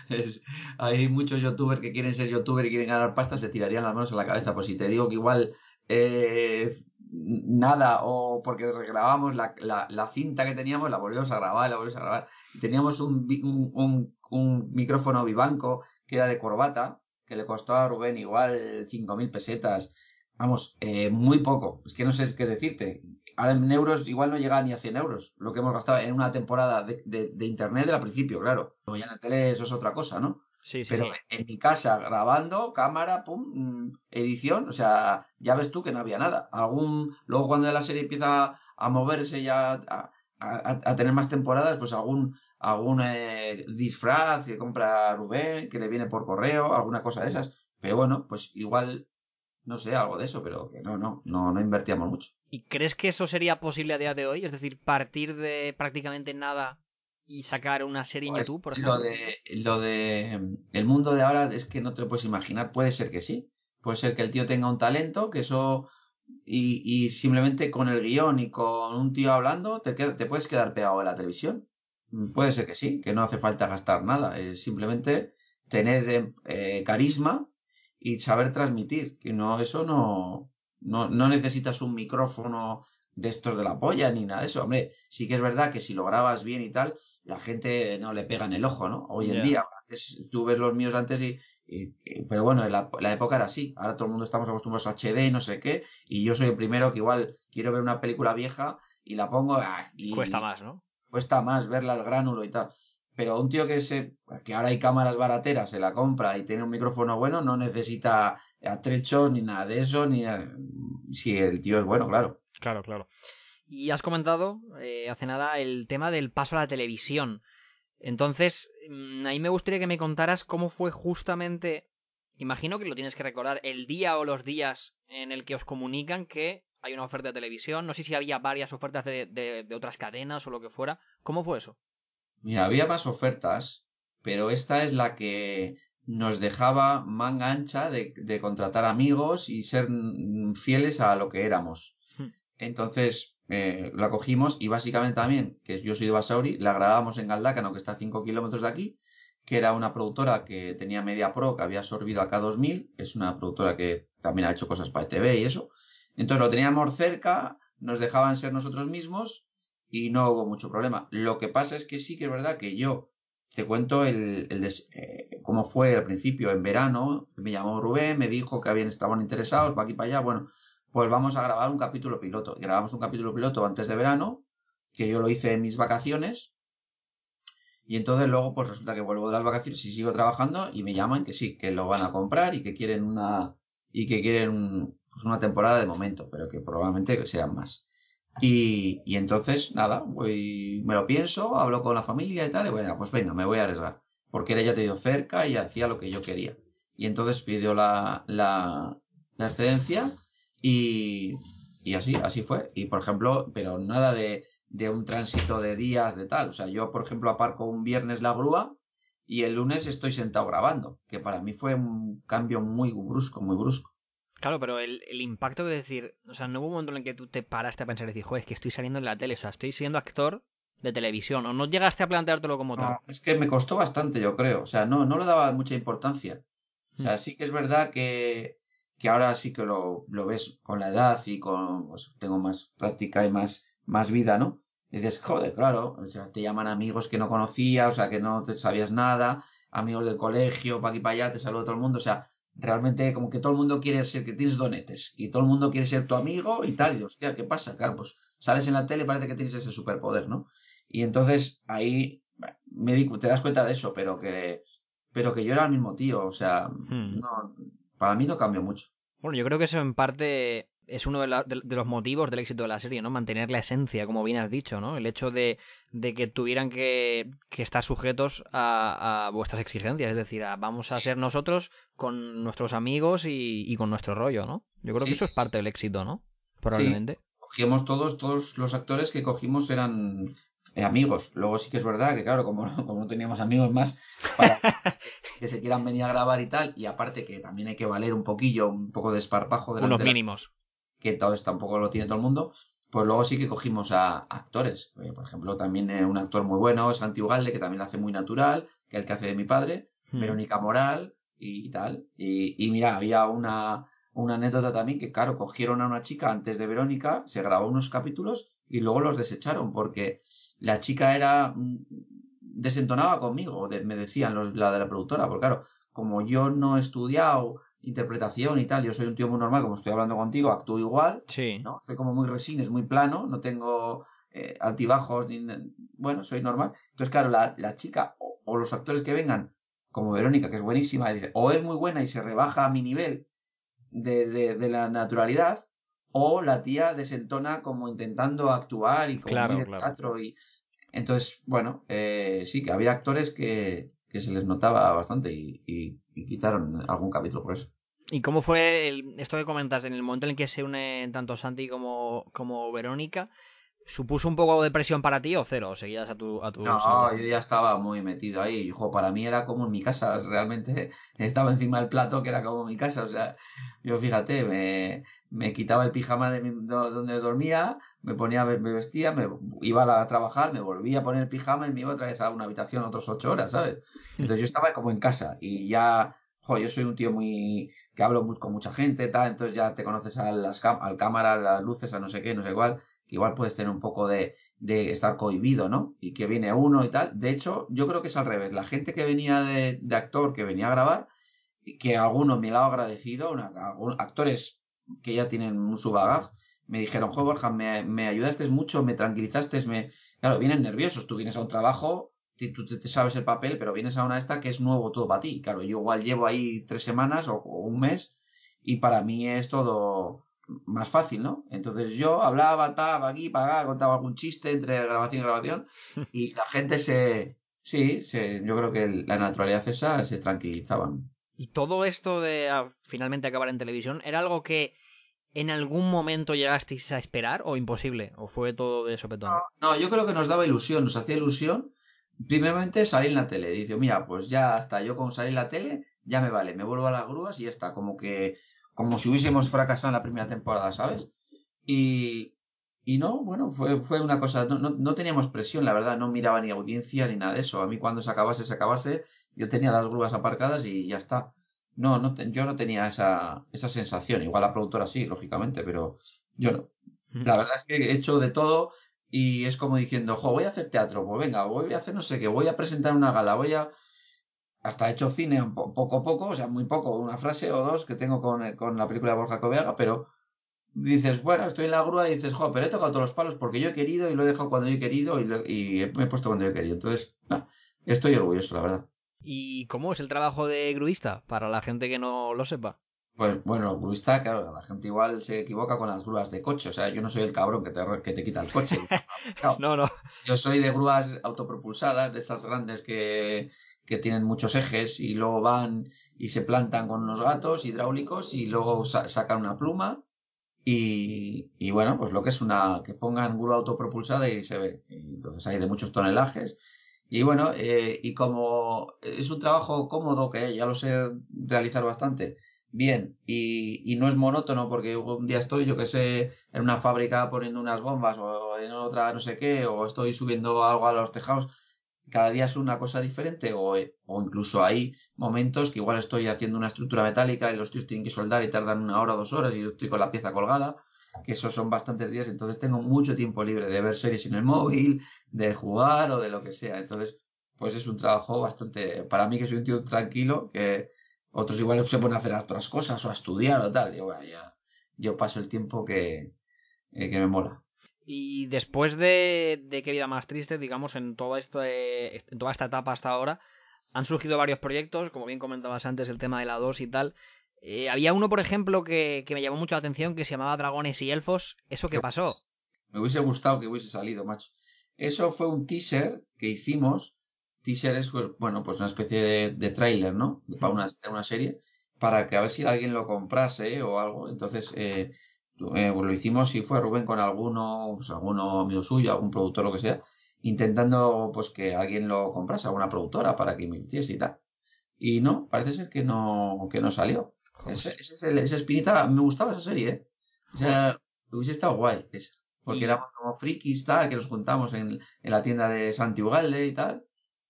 Es- hay muchos youtubers que quieren ser youtuber y quieren ganar pasta, se tirarían las manos a la cabeza. Pues si te digo que igual eh, nada, o porque regrabamos la, la, cinta que teníamos, la volvemos a grabar, la volvemos a grabar. Teníamos un, un, un, un micrófono bibanco que era de corbata, que le costó a Rubén igual 5.000 pesetas. Vamos, eh, muy poco. Es que no sé qué decirte. Ahora en euros igual no llega ni a 100 euros lo que hemos gastado en una temporada de, de, de internet del principio, claro. Luego ya en la tele eso es otra cosa, ¿no? Sí, sí, Pero sí. en mi casa, grabando, cámara, pum, edición, o sea, ya ves tú que no había nada. Algún, luego cuando la serie empieza a moverse ya a, a- a tener más temporadas, pues algún, algún eh, disfraz que compra Rubén, que le viene por correo, alguna cosa de esas. Pero bueno, pues igual, no sé, algo de eso, pero que no, no, no, no invertíamos mucho. ¿Y crees que eso sería posible a día de hoy? Es decir, partir de prácticamente nada y sacar una serie en Pues, YouTube, por ejemplo. lo de, lo de el mundo de ahora es que no te lo puedes imaginar. Puede ser que sí. Puede ser que el tío tenga un talento, que eso y, y simplemente con el guion y con un tío hablando te, queda- te puedes quedar pegado en la televisión. Mm, Puede ser que sí, que no hace falta gastar nada. Es simplemente tener eh, carisma y saber transmitir. Que no, eso no, no, no necesitas un micrófono de estos de la polla ni nada de eso. Hombre, sí que es verdad que si lo grabas bien y tal, la gente no le pega en el ojo, ¿no? Hoy en día, antes, tú ves los míos antes y, y- y- pero bueno, la, la época era así. Ahora todo el mundo estamos acostumbrados a HD y no sé qué, y yo soy el primero que igual quiero ver una película vieja y la pongo ah, y Cuesta más, ¿no? cuesta más verla al gránulo y tal. Pero un tío que se, que ahora hay cámaras barateras, se la compra y tiene un micrófono bueno, no necesita atrechos ni nada de eso, ni eh, si el tío es bueno, claro. Claro, claro. Y has comentado eh, hace nada el tema del paso a la televisión. Entonces, mm, ahí me gustaría que me contaras cómo fue justamente, imagino que lo tienes que recordar, el día o los días en el que os comunican que hay una oferta de televisión. No sé si había varias ofertas de, de- de otras cadenas o lo que fuera. ¿Cómo fue eso? Mira, había más ofertas, pero esta es la que nos dejaba manga ancha de, de contratar amigos y ser fieles a lo que éramos. Hmm. Entonces, eh, la cogimos y básicamente también, que yo soy de Basauri, la grabábamos en Galdácano, que está a 5 kilómetros de aquí, que era una productora que tenía Media Pro, que había absorbido a K2000, es una productora que también ha hecho cosas para ETV y eso. Entonces lo teníamos cerca, nos dejaban ser nosotros mismos y no hubo mucho problema. Lo que pasa es que sí que es verdad que yo te cuento el, el des- eh, cómo fue al principio, en verano, me llamó Rubén, me dijo que habían estaban interesados, para aquí para allá, bueno, pues vamos a grabar un capítulo piloto. Grabamos un capítulo piloto antes de verano, que yo lo hice en mis vacaciones, y entonces luego pues resulta que vuelvo de las vacaciones y sigo trabajando y me llaman que sí, que lo van a comprar y que quieren una y que quieren un- pues una temporada de momento, pero que probablemente sean más. Y, y entonces, nada, voy, me lo pienso, hablo con la familia y tal, y bueno, pues venga, me voy a arriesgar. Porque era ya te dio cerca y hacía lo que yo quería. Y entonces pidió la, la, la excedencia y, y así, así fue. Y por ejemplo, pero nada de, de un tránsito de días, de tal. O sea, yo, por ejemplo, aparco un viernes la grúa y el lunes estoy sentado grabando, que para mí fue un cambio muy brusco, muy brusco. Claro, pero el, el impacto de decir, o sea, no hubo un momento en el que tú te paraste a pensar y decir, joder, es que estoy saliendo en la tele, o sea, estoy siendo actor de televisión, o no llegaste a planteártelo como tal. No, es que me costó bastante, yo creo. O sea, no, no le daba mucha importancia. O sea, Mm. sí que es verdad que, que ahora sí que lo, lo ves con la edad y con, pues, tengo más práctica y más, más vida, ¿no? Y dices, joder, claro, o sea, te llaman amigos que no conocías, o sea, que no te sabías nada, amigos del colegio, pa' aquí para allá, te saluda todo el mundo, o sea, realmente como que todo el mundo quiere ser, que tienes donetes, y todo el mundo quiere ser tu amigo y tal, y hostia, ¿qué pasa? Claro, pues sales en la tele y parece que tienes ese superpoder, ¿no? Y entonces ahí me di, te das cuenta de eso, pero que, pero que yo era el mismo tío, o sea, Hmm. no, para mí no cambió mucho. Bueno, yo creo que eso en parte es uno de, la- de- de los motivos del éxito de la serie, ¿no? Mantener la esencia, como bien has dicho, ¿no? El hecho de, de que tuvieran que, que estar sujetos a, a vuestras exigencias, es decir, a- vamos a ser nosotros con nuestros amigos y, y con nuestro rollo, ¿no? Yo creo que Sí, eso sí, es parte del éxito, ¿no? Probablemente. Cogíamos todos, todos los actores que cogimos eran eh, amigos. Luego sí que es verdad que, claro, como, no- como no teníamos amigos más para que se quieran venir a grabar y tal, y aparte que también hay que valer un poquillo, un poco de esparpajo Unos de la- mínimos. Que todo esto tampoco lo tiene todo el mundo, pues luego sí que cogimos a actores. Eh, por ejemplo, también eh, un actor muy bueno, Santi Ugalde, que también lo hace muy natural, que es el que hace de mi padre, Hmm. Verónica Moral y, tal. Y, y mira, había una, una anécdota también que, claro, cogieron a una chica antes de Verónica, se grabó unos capítulos y luego los desecharon porque la chica era mm, desentonaba conmigo, de- me decían los, la de la productora, porque claro, como yo no he estudiado interpretación y tal, yo soy un tío muy normal, como estoy hablando contigo, actúo igual, Sí. ¿no? Soy como muy resines, muy plano, no tengo eh, altibajos, ni, bueno, soy normal. Entonces, claro, la, la chica o, o los actores que vengan, como Verónica, que es buenísima, dice, o es muy buena y se rebaja a mi nivel de, de, de la naturalidad, o la tía desentona como intentando actuar y como Claro, claro. teatro y Entonces, bueno, eh, sí, que había actores que, que se les notaba bastante y, y- y quitaron algún capítulo por eso. ¿Y cómo fue el- esto que comentas en el momento en el que se unen tanto Santi como, como Verónica? ¿Supuso un poco de presión para ti o cero? ¿O seguías a tu, a tu No, yo ya estaba muy metido ahí. Hijo, para mí era como en mi casa. Realmente estaba encima del plato que era como mi casa. O sea, yo fíjate, me, me quitaba el pijama de mi- do- donde dormía, me ponía, me vestía, me iba a trabajar, me volvía a poner el pijama y me iba otra vez a una habitación otras ocho horas, ¿sabes? Entonces yo estaba como en casa y ya, yo soy un tío muy, que hablo mu- con mucha gente, tal, entonces ya te conoces a las al cámara, las luces, a no sé qué, no sé cuál, que igual puedes tener un poco de, de estar cohibido, ¿no? Y que viene uno y tal. De hecho, yo creo que es al revés. La gente que venía de, de actor, que venía a grabar, y que algunos me lo han agradecido, una- algún- actores que ya tienen su bagaje, me dijeron, jo, Borja, me, me ayudaste mucho, me tranquilizaste, me... Claro, vienen nerviosos, tú vienes a un trabajo, tú te, sabes el papel, pero vienes a una esta que es nuevo todo para ti. Claro, yo igual llevo ahí tres semanas o, o un mes y para mí es todo más fácil, ¿no? Entonces yo hablaba, estaba aquí, acá, contaba algún chiste entre grabación y grabación y la gente se... Sí, se, yo creo que la naturalidad esa se tranquilizaban. ¿Y todo esto de ah, finalmente acabar en televisión era algo que en algún momento llegasteis a esperar o imposible? ¿O fue todo de sopetón? No, yo creo que nos daba ilusión, nos hacía ilusión. Primeramente salir en la tele. Dice, mira, pues ya hasta yo con salir en la tele, ya me vale, me vuelvo a las grúas y ya está. Como que, como si hubiésemos fracasado en la primera temporada, ¿sabes? Y, y no, bueno, fue, fue una cosa, no, no, no teníamos presión, la verdad, no miraba ni audiencia ni nada de eso. A mí cuando se acabase, se acabase, yo tenía las grúas aparcadas y ya está. No, no te- yo no tenía esa, esa sensación. Igual la productora sí, lógicamente, pero yo no. La verdad es que he hecho de todo y es como diciendo, jo, voy a hacer teatro, pues venga, voy a hacer no sé qué, voy a presentar una gala, voy a... Hasta he hecho cine poco a poco, o sea, muy poco, una frase o dos que tengo con, con la película de Borja Coveaga, pero dices, bueno, estoy en la grúa y dices, jo, pero he tocado todos los palos porque yo he querido y lo he dejado cuando yo he querido y, lo- y me he puesto cuando yo he querido. Entonces, estoy orgulloso, la verdad. ¿Y cómo es el trabajo de gruista para la gente que no lo sepa? Pues bueno, gruista, claro, la gente igual se equivoca con las grúas de coche, o sea, yo no soy el cabrón que te, que te quita el coche. Claro. No, no. Yo soy de grúas autopropulsadas, de estas grandes que, que tienen muchos ejes y luego van y se plantan con unos gatos hidráulicos y luego sa- sacan una pluma y, y bueno, pues lo que es una, que pongan grúa autopropulsada y se ve. Entonces hay de muchos tonelajes. Y bueno, eh, y como es un trabajo cómodo, que ya lo sé realizar bastante, bien, y, y no es monótono porque un día estoy, yo que sé, en una fábrica poniendo unas bombas o en otra no sé qué, o estoy subiendo algo a los tejados, cada día es una cosa diferente, o, o incluso hay momentos que igual estoy haciendo una estructura metálica y los tíos tienen que soldar y tardan una hora o dos horas y yo estoy con la pieza colgada, que esos son bastantes días, entonces tengo mucho tiempo libre de ver series en el móvil, de jugar o de lo que sea. Entonces, pues es un trabajo bastante, para mí que soy un tío tranquilo, que otros igual se ponen a hacer otras cosas o a estudiar o tal. Digo, "Bueno, ya, yo paso el tiempo que, eh, que me mola. Y después de, de Qué vida más triste, digamos, en, todo esto, eh, en toda esta etapa hasta ahora, han surgido varios proyectos, como bien comentabas antes, el tema de la 2 y tal. Eh, había uno, por ejemplo, que, que me llamó mucho la atención, que se llamaba Dragones y Elfos. ¿Eso qué pasó? Me hubiese gustado que hubiese salido, macho. Eso fue un teaser que hicimos. Teaser es, pues, bueno, pues una especie de, de tráiler, ¿no? Para una, de una serie, para que a ver si alguien lo comprase o algo. Entonces, eh, eh, pues lo hicimos y fue Rubén con alguno, pues alguno amigo suyo, algún productor, lo que sea, intentando pues que alguien lo comprase, alguna productora para que invirtiese y tal. Y no, parece ser que no, que no salió. Ese, ese, es el- esa espinita, me gustaba esa serie, ¿eh? O sea, hubiese estado guay esa. Porque éramos como frikis, tal, que nos juntamos en, en la tienda de Santi Ugalde y tal.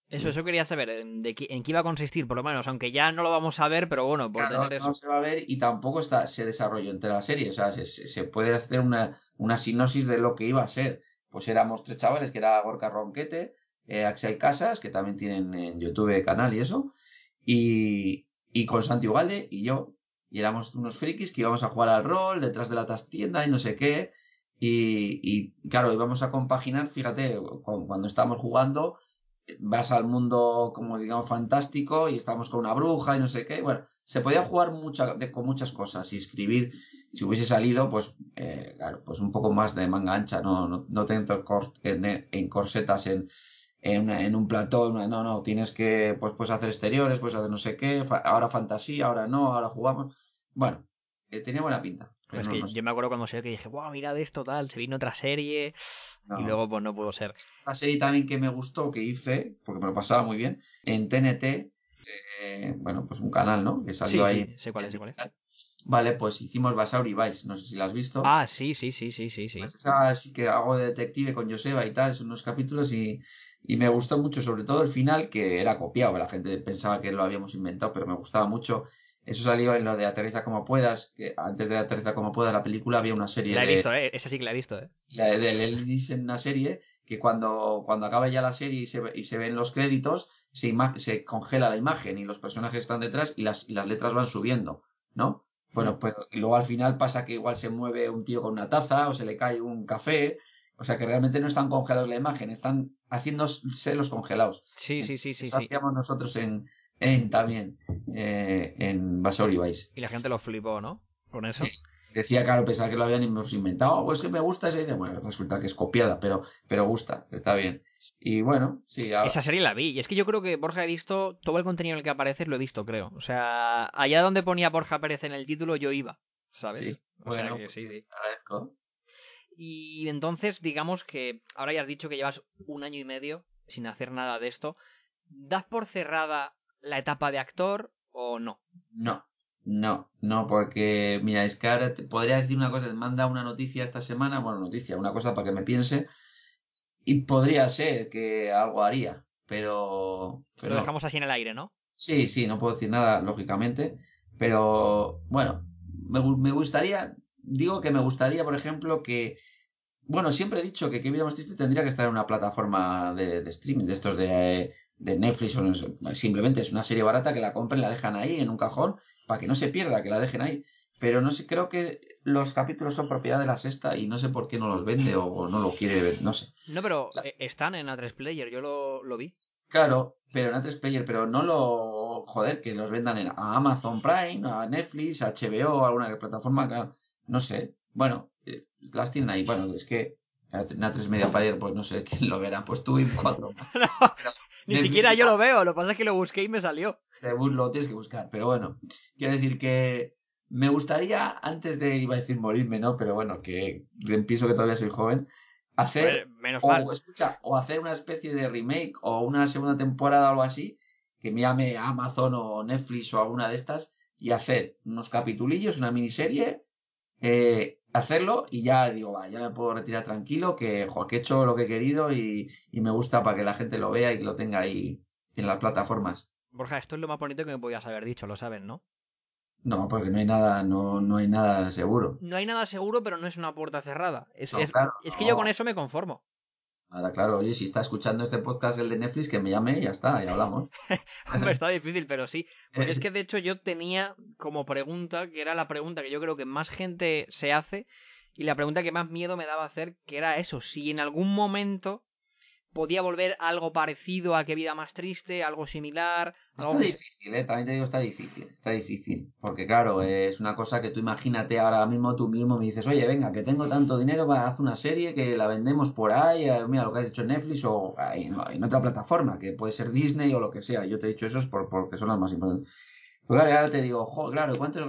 Eso, eso quería saber, en, de qué, en qué iba a consistir, por lo menos, aunque ya no lo vamos a ver, pero bueno, por Claro, tener no eso. se va a ver y tampoco está, se desarrolló entre la serie. O sea, se, se- puede hacer una, una sinopsis de lo que iba a ser. Pues éramos tres chavales, que era Gorka Ronquete, eh, Axel Casas, que también tienen en YouTube canal y eso, y, y con Santi Ugalde y yo. Y éramos unos frikis que íbamos a jugar al rol detrás de la tienda y no sé qué. Y, y claro, íbamos a compaginar, fíjate, cu- cuando estábamos jugando, vas al mundo como digamos fantástico y estamos con una bruja y no sé qué. Bueno, se podía jugar mucha, de- con muchas cosas y escribir si hubiese salido, pues, eh, claro, pues un poco más de manga ancha, no, no, no te encor- en, en corsetas en, en, una- en un plató, no, no, tienes que, pues, pues hacer exteriores, pues hacer no sé qué, fa- ahora fantasía, ahora no, ahora jugamos. Bueno, eh, tenía buena pinta. pero Es no, que no sé. yo me acuerdo cuando salió que dije, wow, mira de esto, tal, se vino otra serie. No. Y luego, pues no pudo ser. Esta serie también que me gustó, que hice, porque me lo pasaba muy bien, en TNT, eh, bueno, pues un canal, ¿no? Que Sí, salió ahí. sí, sé cuál es, cuál es. Vale, pues hicimos Basauri Vice, no sé si la has visto. Ah, sí, sí, sí, sí, sí, sí. Pues esa sí que hago de detective con Joseba y tal, son unos capítulos y, y me gustó mucho, sobre todo el final, que era copiado, la gente pensaba que lo habíamos inventado, pero me gustaba mucho. Eso salió en lo de Aterriza como puedas, que antes de Aterriza como puedas, la película había una serie La he de, visto, eh. Esa sí que la he visto, eh. la de Elvis en una serie, que cuando, cuando acaba ya la serie y se, y se ven los créditos, se, ima- se congela la imagen y los personajes están detrás y las, y las letras van subiendo, ¿no? Bueno, pues y luego al final pasa que igual se mueve un tío con una taza o se le cae un café. O sea que realmente no están congelados la imagen, están haciéndose los congelados. Sí, sí, sí, sí, Eso sí. hacíamos nosotros en, en también, eh, en Basauri Vice. Y la gente lo flipó, ¿no? Con eso. Sí. Decía, claro, pensaba que lo habían inventado. Oh, pues que me gusta esa idea. Bueno, resulta que es copiada, pero, pero gusta, está bien. Y bueno, sí, Esa serie la vi. Y es que yo creo que Borja he visto todo el contenido en el que apareces, lo he visto, creo. O sea, allá donde ponía Borja Pérez en el título, yo iba. ¿Sabes? Sí, o sea bueno, que sí, sí. agradezco. Y entonces, digamos que ahora ya has dicho que llevas un año y medio sin hacer nada de esto. ¿Das por cerrada la etapa de actor o no? No, no, no, porque mira, es que ahora te podría decir una cosa, te manda una noticia esta semana, bueno, noticia, una cosa para que me piense, y podría ser que algo haría, pero, pero Lo dejamos así en el aire, ¿no? Sí, sí, no puedo decir nada, lógicamente, pero bueno, me, me gustaría, digo que me gustaría, por ejemplo, que, bueno, siempre he dicho que Qué vida más triste tendría que estar en una plataforma de, de streaming, de estos de, de Netflix o no sé, simplemente es una serie barata que la compren, la dejan ahí en un cajón para que no se pierda, que la dejen ahí. Pero no sé, creo que los capítulos son propiedad de la sexta y no sé por qué no los vende o, no lo quiere ver, no sé. No, pero La- eh, están en A3 Player, yo lo, lo vi. Claro, pero en A3 Player, pero no lo, joder, que los vendan en a Amazon Prime, a Netflix, a HBO, alguna plataforma, claro, no sé. Bueno, eh, las tienen ahí. Bueno, es que en A3 Media Player, pues no sé quién lo verá. Pues tú y cuatro. No, ni siquiera yo lo veo, lo que pasa es que lo busqué y me salió. Te lo tienes que buscar. Pero bueno, quiero decir que me gustaría, antes de, iba a decir morirme, ¿no? Pero bueno, que pienso que todavía soy joven, hacer menos o, mal. escucha, o hacer una especie de remake o una segunda temporada o algo así, que me llame Amazon o Netflix o alguna de estas, y hacer unos capitulillos, una miniserie, eh, hacerlo y ya digo, va, ya me puedo retirar tranquilo, que, jo, que he hecho lo que he querido y, y me gusta para que la gente lo vea y lo tenga ahí en las plataformas. Borja, esto es lo más bonito que me podías haber dicho, lo sabes, ¿no? No, porque no hay nada, no, no hay nada seguro. No hay nada seguro, pero no es una puerta cerrada. Es, No, es- claro, es que no. yo con eso me conformo. Ahora, claro, oye, si está escuchando este podcast el de Netflix, que me llame y ya está, ya hablamos. Hombre, está difícil, pero sí. Porque es que de hecho yo tenía como pregunta, que era la pregunta que yo creo que más gente se hace, y la pregunta que más miedo me daba hacer, que era eso, si en algún momento podía volver algo parecido a Qué vida más triste, algo similar, algo Está difícil, ¿eh? También te digo, está difícil, está difícil. Porque claro, es una cosa que tú imagínate ahora mismo, tú mismo me dices, oye, venga, que tengo tanto dinero, va, haz una serie que la vendemos por ahí, eh, mira lo que has hecho en Netflix o en, en otra plataforma, que puede ser Disney o lo que sea. Yo te he dicho eso es por, porque son las más importantes. Pues claro, ahora te digo, jo, claro, ¿cuántos?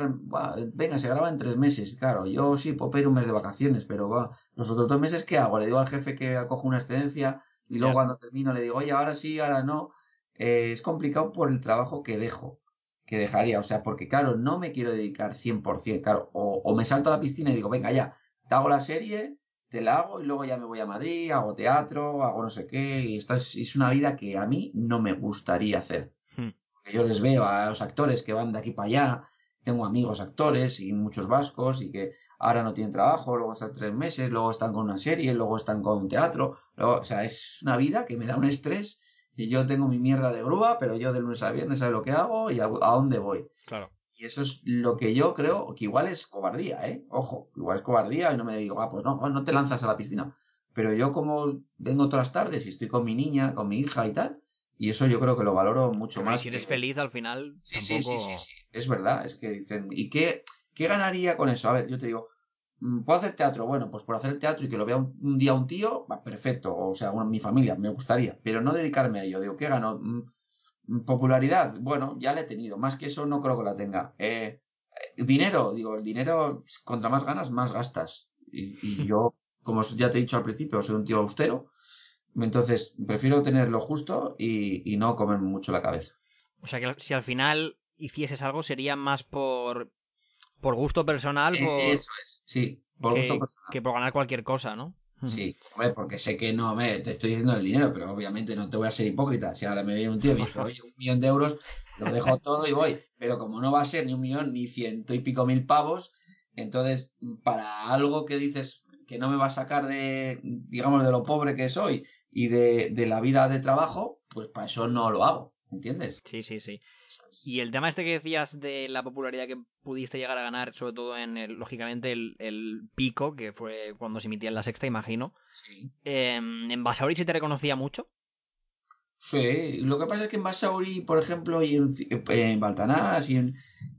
Venga, se graba en tres meses. Claro, yo sí puedo pedir un mes de vacaciones, pero va, los otros dos meses, ¿qué hago? Le digo al jefe que acojo una excedencia y luego cuando termino le digo, oye, ahora sí, ahora no. Eh, es complicado por el trabajo que dejo, que dejaría. O sea, porque claro, no me quiero dedicar 100%, claro. O, o me salto a la piscina y digo, venga, ya, te hago la serie, te la hago y luego ya me voy a Madrid, hago teatro, hago no sé qué. Y esta es, es una vida que a mí no me gustaría hacer. Hmm. Porque yo les veo a los actores que van de aquí para allá, tengo amigos actores y muchos vascos y que ahora no tienen trabajo, luego están tres meses, luego están con una serie, luego están con un teatro, luego, o sea, es una vida que me da un estrés y yo tengo mi mierda de grúa, pero yo de lunes a viernes sé lo que hago y a, a dónde voy. Claro. Y eso es lo que yo creo que igual es cobardía, ¿eh? Ojo, igual es cobardía y no me digo, ah, pues no, no te lanzas a la piscina. Pero yo como vengo todas las tardes y estoy con mi niña, con mi hija y tal, y eso yo creo que lo valoro mucho Hombre, más. si eres que- feliz al final, Sí, sí, sí, sí, sí, es verdad, es que dicen, ¿y qué, ¿qué ganaría con eso? A ver, yo te digo, mm, ¿puedo hacer teatro? Bueno, pues por hacer teatro y que lo vea un, un día un tío, va, perfecto. O sea, mi familia, me gustaría. Pero no dedicarme a ello. Digo, ¿qué gano? Mm, mm, Popularidad, bueno, ya la he tenido. Más que eso no creo que la tenga. Eh, eh, dinero, digo, el dinero, contra más ganas, más gastas. Y, y yo, como ya te he dicho al principio, soy un tío austero. Entonces, prefiero tener lo justo y, y no comerme mucho la cabeza. O sea que si al final hicieses algo sería más por, por gusto personal Eh, por, Eso es, sí, por que, gusto personal. que por ganar cualquier cosa, ¿no? Sí, hombre, porque sé que no me te estoy diciendo el dinero, pero obviamente no te voy a ser hipócrita. Si ahora me viene un tío y me dice, oye, un millón de euros, lo dejo todo y voy. Pero como no va a ser ni un millón ni ciento y pico mil pavos, entonces para algo que dices que no me va a sacar de, digamos, de lo pobre que soy y de, de la vida de trabajo, pues para eso no lo hago, ¿entiendes? Sí, sí, sí. Y el tema este que decías de la popularidad que pudiste llegar a ganar, sobre todo en, el, lógicamente, el, el pico, que fue cuando se emitía en la sexta, imagino. Sí. Eh, ¿En Basauri se te reconocía mucho? Sí, lo que pasa es que en Basauri, por ejemplo, y en, en Baltanás, y en,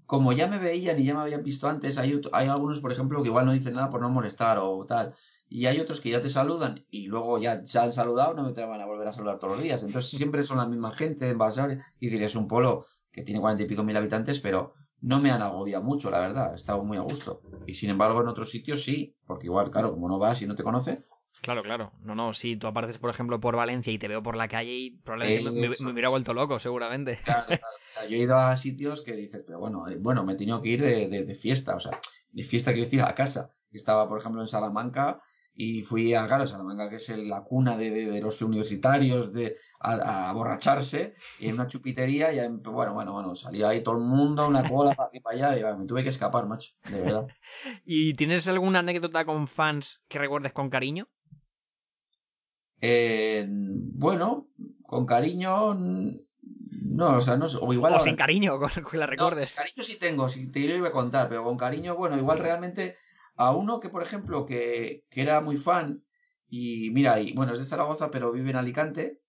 como ya me veían y ya me habían visto antes, hay, hay algunos, por ejemplo, que igual no dicen nada por no molestar o tal. Y hay otros que ya te saludan y luego ya se han saludado, no me te van a volver a saludar todos los días. Entonces siempre son la misma gente en Basauri. Y diré, es un pueblo que tiene cuarenta y pico mil habitantes, pero no me han agobiado mucho, la verdad. He estado muy a gusto. Y sin embargo, en otros sitios sí, porque igual, claro, como no vas y no te conoce, Claro, claro. No, no, si tú apareces, por ejemplo, por Valencia y te veo por la calle y probablemente me, me- Eso me hubiera vuelto loco, seguramente. Claro, claro. O sea, yo he ido a sitios que dices, pero bueno, eh, bueno, me he tenido que ir de, de, de fiesta, o sea, de fiesta quiero decir a casa. Estaba, por ejemplo, en Salamanca y fui a, claro, Salamanca, que es el- la cuna de, de- de los universitarios de, a, a borracharse, y en una chupitería, y bueno, bueno, bueno, salía ahí todo el mundo, una cola para aquí y para allá, y me tuve que escapar, macho, de verdad. ¿Y tienes alguna anécdota con fans que recuerdes con cariño? Eh, bueno, con cariño, no, o sea, no sé, o igual o ahora- sin cariño, con que la No, recuerdes. sí, cariño sí tengo, sí, te lo iba a contar, pero con cariño, bueno, igual realmente a uno que, por ejemplo, que, que era muy fan, y mira, y, bueno, es de Zaragoza, pero vive en Alicante,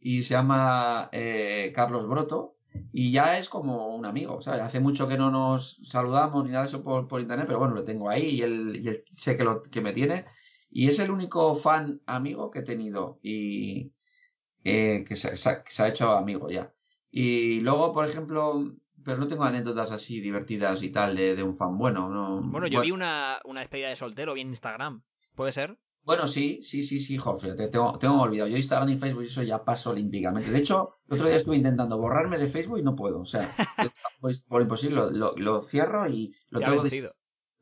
y se llama eh, Carlos Broto, y ya es como un amigo, ¿sabes? Hace mucho que no nos saludamos ni nada de eso por, por internet, pero bueno, lo tengo ahí y él, y sé que, lo, que me tiene, y es el único fan amigo que he tenido, y eh, que se ha hecho amigo ya. Y luego, por ejemplo, pero no tengo anécdotas así divertidas y tal de, de un fan bueno, no. Bueno, yo vi una, una despedida de soltero, vi en Instagram. ¿Puede ser? Bueno, sí, sí, sí, sí, jo, fíjate, tengo, tengo olvidado. Yo Instagram y Facebook eso ya paso olímpicamente. De hecho, el otro día estuve intentando borrarme de Facebook y no puedo. O sea, pues, por imposible, lo, lo, lo cierro y lo Te tengo,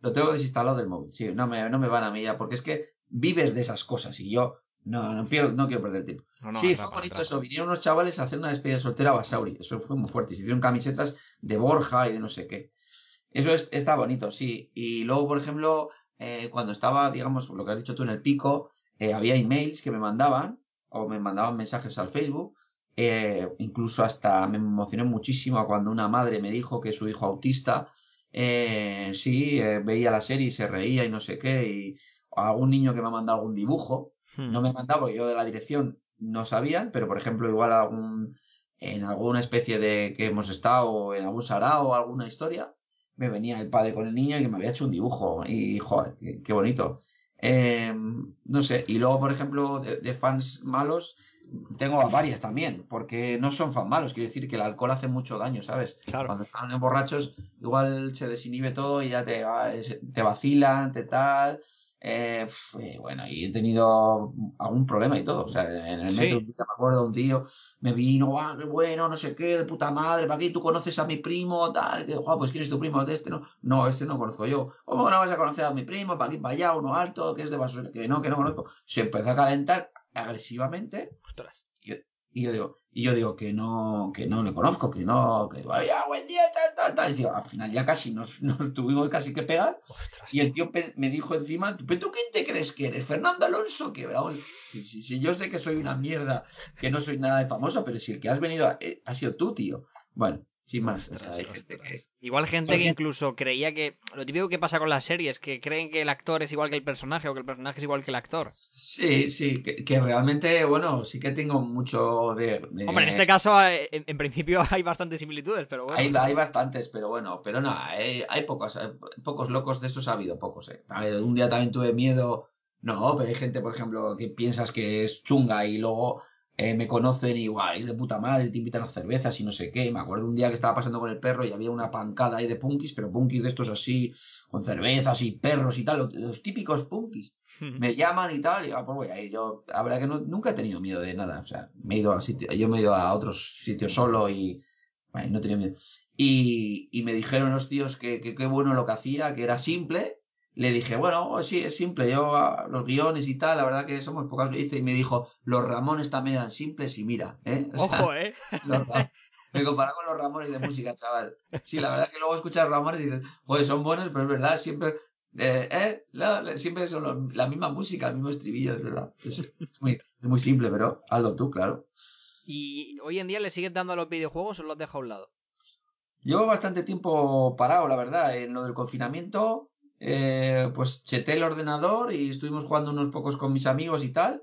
lo tengo desinstalado del móvil. Sí, no me, no me van a mí ya, porque es que vives de esas cosas y yo no, no, pierdo, no quiero perder tiempo. No, no, sí, fue bonito eso. Vinieron unos chavales a hacer una despedida de soltera a Basauri. Eso fue muy fuerte. Se hicieron camisetas de Borja y de no sé qué. Eso es- está bonito, sí. Y luego, por ejemplo, eh, cuando estaba, digamos, lo que has dicho tú en el pico, eh, había emails que me mandaban o me mandaban mensajes al Facebook. Eh, incluso hasta me emocioné muchísimo cuando una madre me dijo que su hijo autista, eh, sí, veía la serie y se reía y no sé qué. Y algún niño que me ha mandado algún dibujo. Hmm. No me mandaba porque yo de la dirección no sabían, pero por ejemplo, igual algún, en alguna especie de que hemos estado, en algún sarao o alguna historia, me venía el padre con el niño y que me había hecho un dibujo. Y joder, qué, qué bonito. Eh, no sé, y luego, por ejemplo, de, de fans malos, tengo a varias también, porque no son fan malos, quiero decir que el alcohol hace mucho daño, ¿sabes? Claro. Cuando están borrachos, igual se desinhibe todo y ya te, te vacilan, te tal. Eh, bueno, y he tenido algún problema y todo. O sea, en el Sí. metro, día me acuerdo, un tío me vino, ah, qué bueno, no sé qué, de puta madre, ¿para qué tú conoces a mi primo? Tal, que, "Joder, pues ¿quién es tu primo? De este no. No, este no conozco yo. ¿Cómo que no vas a conocer a mi primo? Para aquí, para allá, uno alto, que es de basura, que no, que no conozco. Se empezó a calentar agresivamente Ostras. y yo digo, y yo digo que no, que no le conozco, que no, que vaya, buen día, tal, tal, tal. Y digo, al final ya casi nos, nos tuvimos casi que pegar. Ostras. Y el tío me dijo encima, ¿pero tú quién te crees que eres? ¿Fernando Alonso? Que si, yo sé que soy una mierda, que no soy nada de famoso, pero si el que has venido a- eh, ha sido tú, tío. Bueno, Sin más. Ostras, O sea, hay gente que- Igual gente que incluso creía que. Lo típico que pasa con las series, que creen que el actor es igual que el personaje o que el personaje es igual que el actor. Sí, sí, que, que realmente, bueno, sí que tengo mucho de... de- Hombre, en este caso, eh, en, en principio hay bastantes similitudes, pero bueno. Hay, hay bastantes, pero bueno, pero no, hay, hay pocos, hay pocos locos de estos ha habido pocos, eh. A ver, un día también tuve miedo, no, pero hay gente, por ejemplo, que piensas que es chunga y luego eh, me conocen y guay, de puta madre, te invitan a cervezas y no sé qué. Me acuerdo un día que estaba pasando con el perro y había una pancada ahí de punkis, pero punkis de estos así, con cervezas y perros y tal, los, los típicos punkis. Me llaman y tal, y ah, pues voy a ir. Yo, la verdad que no- nunca he tenido miedo de nada. O sea, me he ido a sitio, yo me he ido a otros sitios solo y bueno, no he tenido miedo. Y, y me dijeron los tíos que qué bueno lo que hacía, que era simple. Le dije, bueno, oh, sí, es simple. Yo, ah, los guiones y tal, la verdad que somos pocas veces. Y me dijo, los Ramones también eran simples y mira, ¿eh? O sea, Ojo, eh. los me compara con los Ramones de música, chaval. Sí, la verdad que luego escuchas Ramones y dices, joder, son buenos, pero es verdad, siempre, eh, eh, la- la- siempre son los- la misma música, el mismo estribillo, es verdad. Es, es muy, es muy simple, pero hazlo tú, claro. ¿Y hoy en día le sigues dando a los videojuegos o los dejas a un lado? Llevo bastante tiempo parado, la verdad, en lo del confinamiento. Eh, pues cheté el ordenador y estuvimos jugando unos pocos con mis amigos y tal.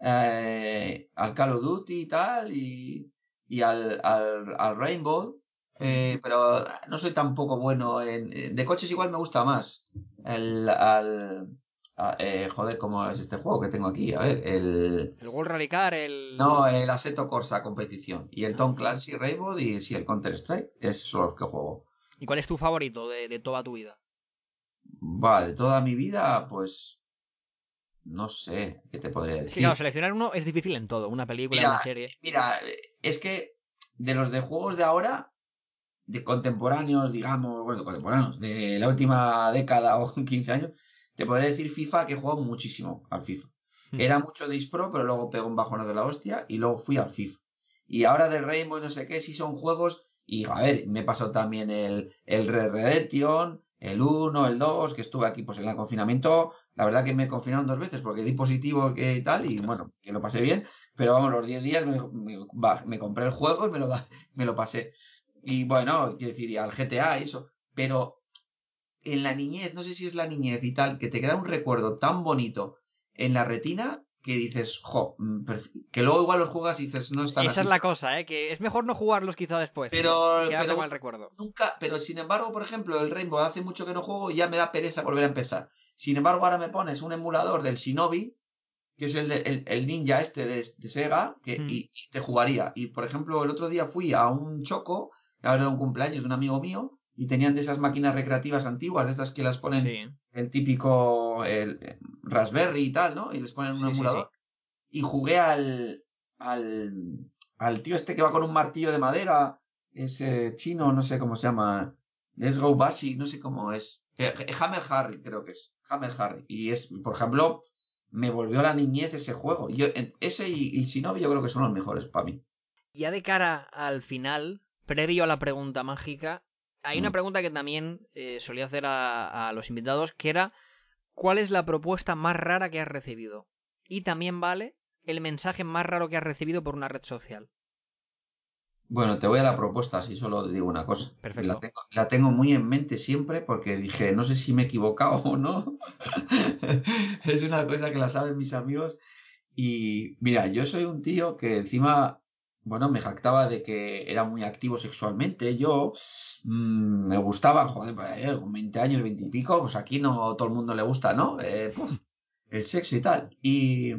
eh, al Call of Duty y tal. Y, y al, al, al Rainbow. eh, pero no soy tampoco bueno en. De coches igual me gusta más. El, al, a- eh, joder, ¿cómo es este juego que tengo aquí? A ver, el. El World Rally Car, el. No, el Assetto Corsa competición. Y el Tom Clancy Rainbow y sí, el Counter Strike. Esos son los que juego. ¿Y cuál es tu favorito de, de toda tu vida? Va, de toda mi vida, pues. No sé, ¿qué te podría Es que decir? claro, seleccionar uno es difícil en todo, una película, Mira, una serie. Mira, es que de los de juegos de ahora, de contemporáneos, digamos, bueno, contemporáneos, de la última década o 15 años, te podría decir FIFA que he jugado muchísimo al FIFA. Hmm. Era mucho de Pro, pero luego pegó un bajón de la hostia y luego fui al FIFA. Y ahora del Rainbow no sé qué, sí son juegos. Y a ver, me he pasado también el, el Red Redemption, el 1, el 2, que estuve aquí pues en el confinamiento. La verdad que me confinaron dos veces porque di positivo que tal, y bueno, que lo pasé bien. Pero vamos, los 10 días me compré el juego y me lo, me lo pasé. Y bueno, quiero decir, y al GTA y eso. Pero en la niñez, no sé si es la niñez y tal, que te queda un recuerdo tan bonito en la retina que dices, jo, mm, que luego igual los juegas y dices, no están Esa así. es la cosa, ¿eh? Que es mejor no jugarlos quizá después. Pero- con el recuerdo. Nunca, pero sin embargo, por ejemplo, el Rainbow hace mucho que no juego y ya me da pereza volver a empezar. Sin embargo, ahora me pones un emulador del Shinobi, que es el, de- el, el ninja este de, de Sega, que, Mm. y, y te jugaría. Y por ejemplo, el otro día fui a un choco, que era un cumpleaños de un amigo mío, y tenían de esas máquinas recreativas antiguas, de estas que las ponen Sí. el típico el, eh, Raspberry y tal, ¿no? Y les ponen un Sí, sí, emulador. Y jugué al, al, al tío este que va con un martillo de madera, ese chino, no sé cómo se llama, Let's Go Basic, no sé cómo es. Eh, Hammer Harry, creo que es. Hammer Harry. Y es, por ejemplo, me volvió a la niñez ese juego. Yo, ese y, y el Shinobi yo creo que son los mejores para mí. Ya de cara al final, previo a la pregunta mágica, hay una Mm. pregunta que también eh, solía hacer a, a los invitados, que era ¿cuál es la propuesta más rara que has recibido? Y también vale el mensaje más raro que has recibido por una red social. Bueno, te voy a la propuesta, así solo digo una cosa. Perfecto. La tengo, la tengo muy en mente siempre porque dije, no sé si me he equivocado o no. es una cosa que la saben mis amigos. Y mira, yo soy un tío que encima, bueno, me jactaba de que era muy activo sexualmente. Yo mm, me gustaba, joder, pues, eh, con 20 años, 20 y pico, pues aquí no todo el mundo le gusta, ¿no? Eh, puf, el sexo y tal. Y,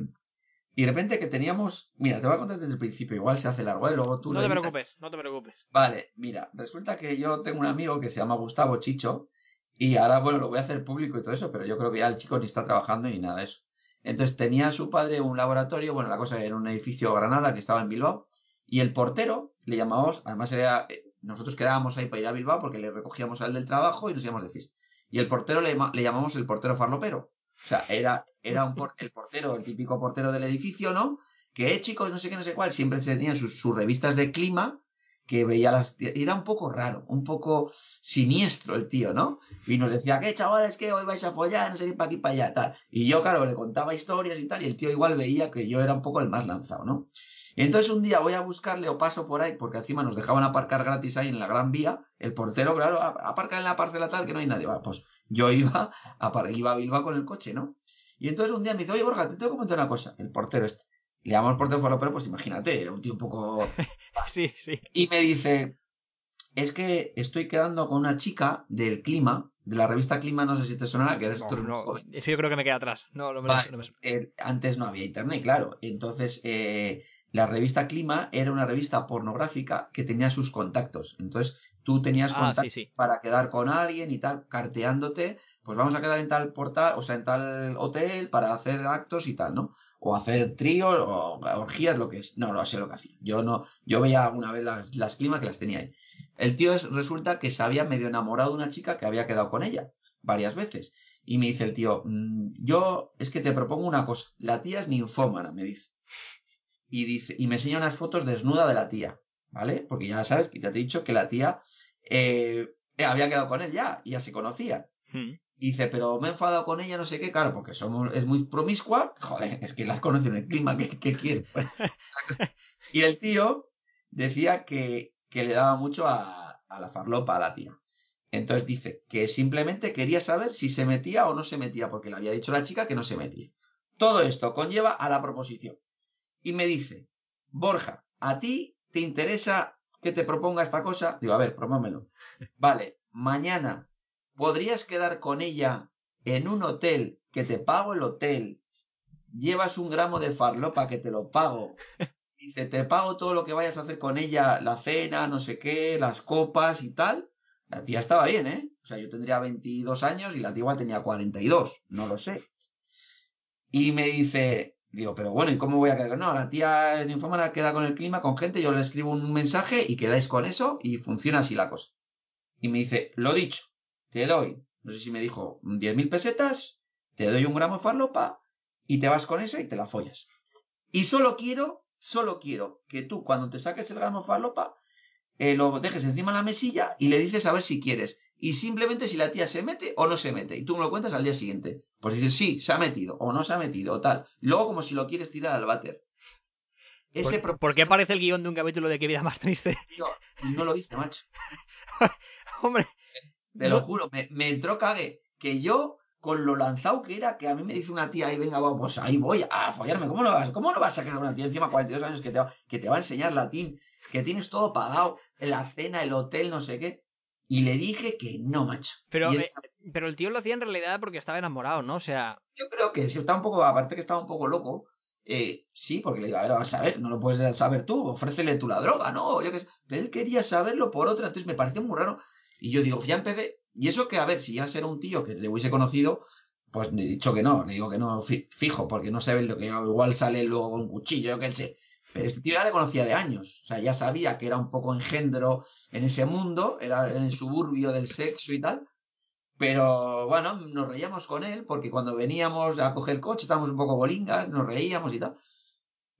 y de repente que teníamos, mira, te voy a contar desde el principio, igual se hace largo, ¿eh? Luego tú no te editas. preocupes, no te preocupes. Vale, mira, resulta que yo tengo un amigo que se llama Gustavo Chicho y ahora, bueno, lo voy a hacer público y todo eso, pero yo creo que ya el chico ni está trabajando ni nada de eso. Entonces tenía su padre un laboratorio, bueno, la cosa era un edificio Granada que estaba en Bilbao y el portero le llamábamos, además era, eh, nosotros quedábamos ahí para ir a Bilbao porque le recogíamos al del trabajo y nos íbamos de fiesta. Y el portero le, le llamamos el portero farlopero. O sea, era, era un por- el portero, el típico portero del edificio, ¿no? Que, eh, chicos, no sé qué, no sé cuál, siempre se tenían sus, sus revistas de clima que veía las... Era un poco raro, un poco siniestro el tío, ¿no? Y nos decía, ¿qué chavales, que hoy vais a follar, no sé qué, para aquí, para allá, tal. Y yo, claro, le contaba historias y tal, y el tío igual veía que yo era un poco el más lanzado, ¿no? Y entonces un día voy a buscarle o paso por ahí, porque encima nos dejaban aparcar gratis ahí en la Gran Vía. El portero, claro, "A- aparca en la parcela tal que no hay nadie. Va, pues yo iba a, iba a Bilbao con el coche, ¿no? Y entonces un día me dice, oye Borja, te tengo que comentar una cosa. El portero este. Le llamo al portero pero pues imagínate, era un tío un poco... Sí, sí. Y me dice, es que estoy quedando con una chica del clima, de la revista Clima, no sé si te sonará, que eres No, tú no, eso yo creo que me queda atrás. No, no me Vale, no me- pues, eh, antes no había internet, claro. Entonces, eh, la revista Clima era una revista pornográfica que tenía sus contactos. Entonces, tú tenías Ah, contactos sí, sí. para quedar con alguien y tal, carteándote. Pues vamos a quedar en tal portal, o sea, en tal hotel para hacer actos y tal, ¿no? O hacer tríos o orgías, lo que es. No, no sé lo que hacía. Yo no, yo veía alguna vez las, las Clima que las tenía ahí. El tío es, resulta que se había medio enamorado de una chica que había quedado con ella varias veces. Y me dice el tío, "Mm, yo es que te propongo una cosa. La tía es ninfómana, me dice. Y dice, y me enseña unas fotos desnuda de la tía, ¿vale? Porque ya sabes, que ya te he dicho que la tía eh, eh, había quedado con él ya, y ya se conocía. Mm. Y dice, pero me he enfadado con ella, no sé qué, claro, porque somos, es muy promiscua. Joder, es que las conoce en el clima, ¿qué, qué quiere? y el tío decía que, que le daba mucho a, a la farlopa a la tía. Entonces dice que simplemente quería saber si se metía o no se metía, porque le había dicho la chica que no se metía. Todo esto conlleva a la proposición. Y me dice, Borja, ¿a ti te interesa que te proponga esta cosa? Digo, a ver, propónmelo. Vale, mañana podrías quedar con ella en un hotel que te pago el hotel, llevas un gramo de farlopa que te lo pago, dice, te pago todo lo que vayas a hacer con ella, la cena, no sé qué, las copas y tal. La tía estaba bien, ¿eh? O sea, yo tendría 22 años y la tía igual tenía 42, no lo sé. Y me dice, digo, pero bueno, ¿y cómo voy a quedar? No, la tía es ninfómana, queda con el clima, con gente, yo le escribo un mensaje y quedáis con eso y funciona así la cosa. Y me dice, lo dicho, te doy, no sé si me dijo, 10.000 pesetas, te doy un gramo de farlopa y te vas con esa y te la follas. Y solo quiero, solo quiero que tú cuando te saques el gramo de farlopa, eh, lo dejes encima de la mesilla y le dices a ver si quieres. Y simplemente si la tía se mete o no se mete. Y tú me lo cuentas al día siguiente. Pues dices, sí, se ha metido o no se ha metido o tal. Luego como si lo quieres tirar al váter. Ese ¿Por, por qué parece el guion de un capítulo de Qué vida más triste? no lo dice, macho. Hombre, Te lo juro, me, me entró cague. Que yo, con lo lanzado que era, que a mí me dice una tía, ahí venga, va, pues ahí voy a follarme. ¿Cómo no vas, cómo no vas a quedar una tía encima 42 años que te, va, que te va a enseñar latín? Que tienes todo pagado, la cena, el hotel, no sé qué. Y le dije que no, macho. pero, eh, pero el tío lo hacía en realidad porque estaba enamorado, ¿no? O sea, Yo creo que si está un poco, aparte que estaba un poco loco, eh, sí, porque le digo, a ver, vas a ver, no lo puedes saber tú, ofrécele tú la droga, ¿no? Yo qué sé. Pero él quería saberlo por otra, entonces me pareció muy raro. Y yo digo, ya empecé. Y eso que, a ver, si ya era un tío que le hubiese conocido, pues le he dicho que no, le digo que no, fi- fijo, porque no sabe lo que igual sale luego con un cuchillo, yo qué sé. Pero este tío ya le conocía de años, o sea, ya sabía que era un poco engendro en ese mundo, era en el suburbio del sexo y tal. Pero bueno, nos reíamos con él porque cuando veníamos a coger coche estábamos un poco bolingas, nos reíamos y tal.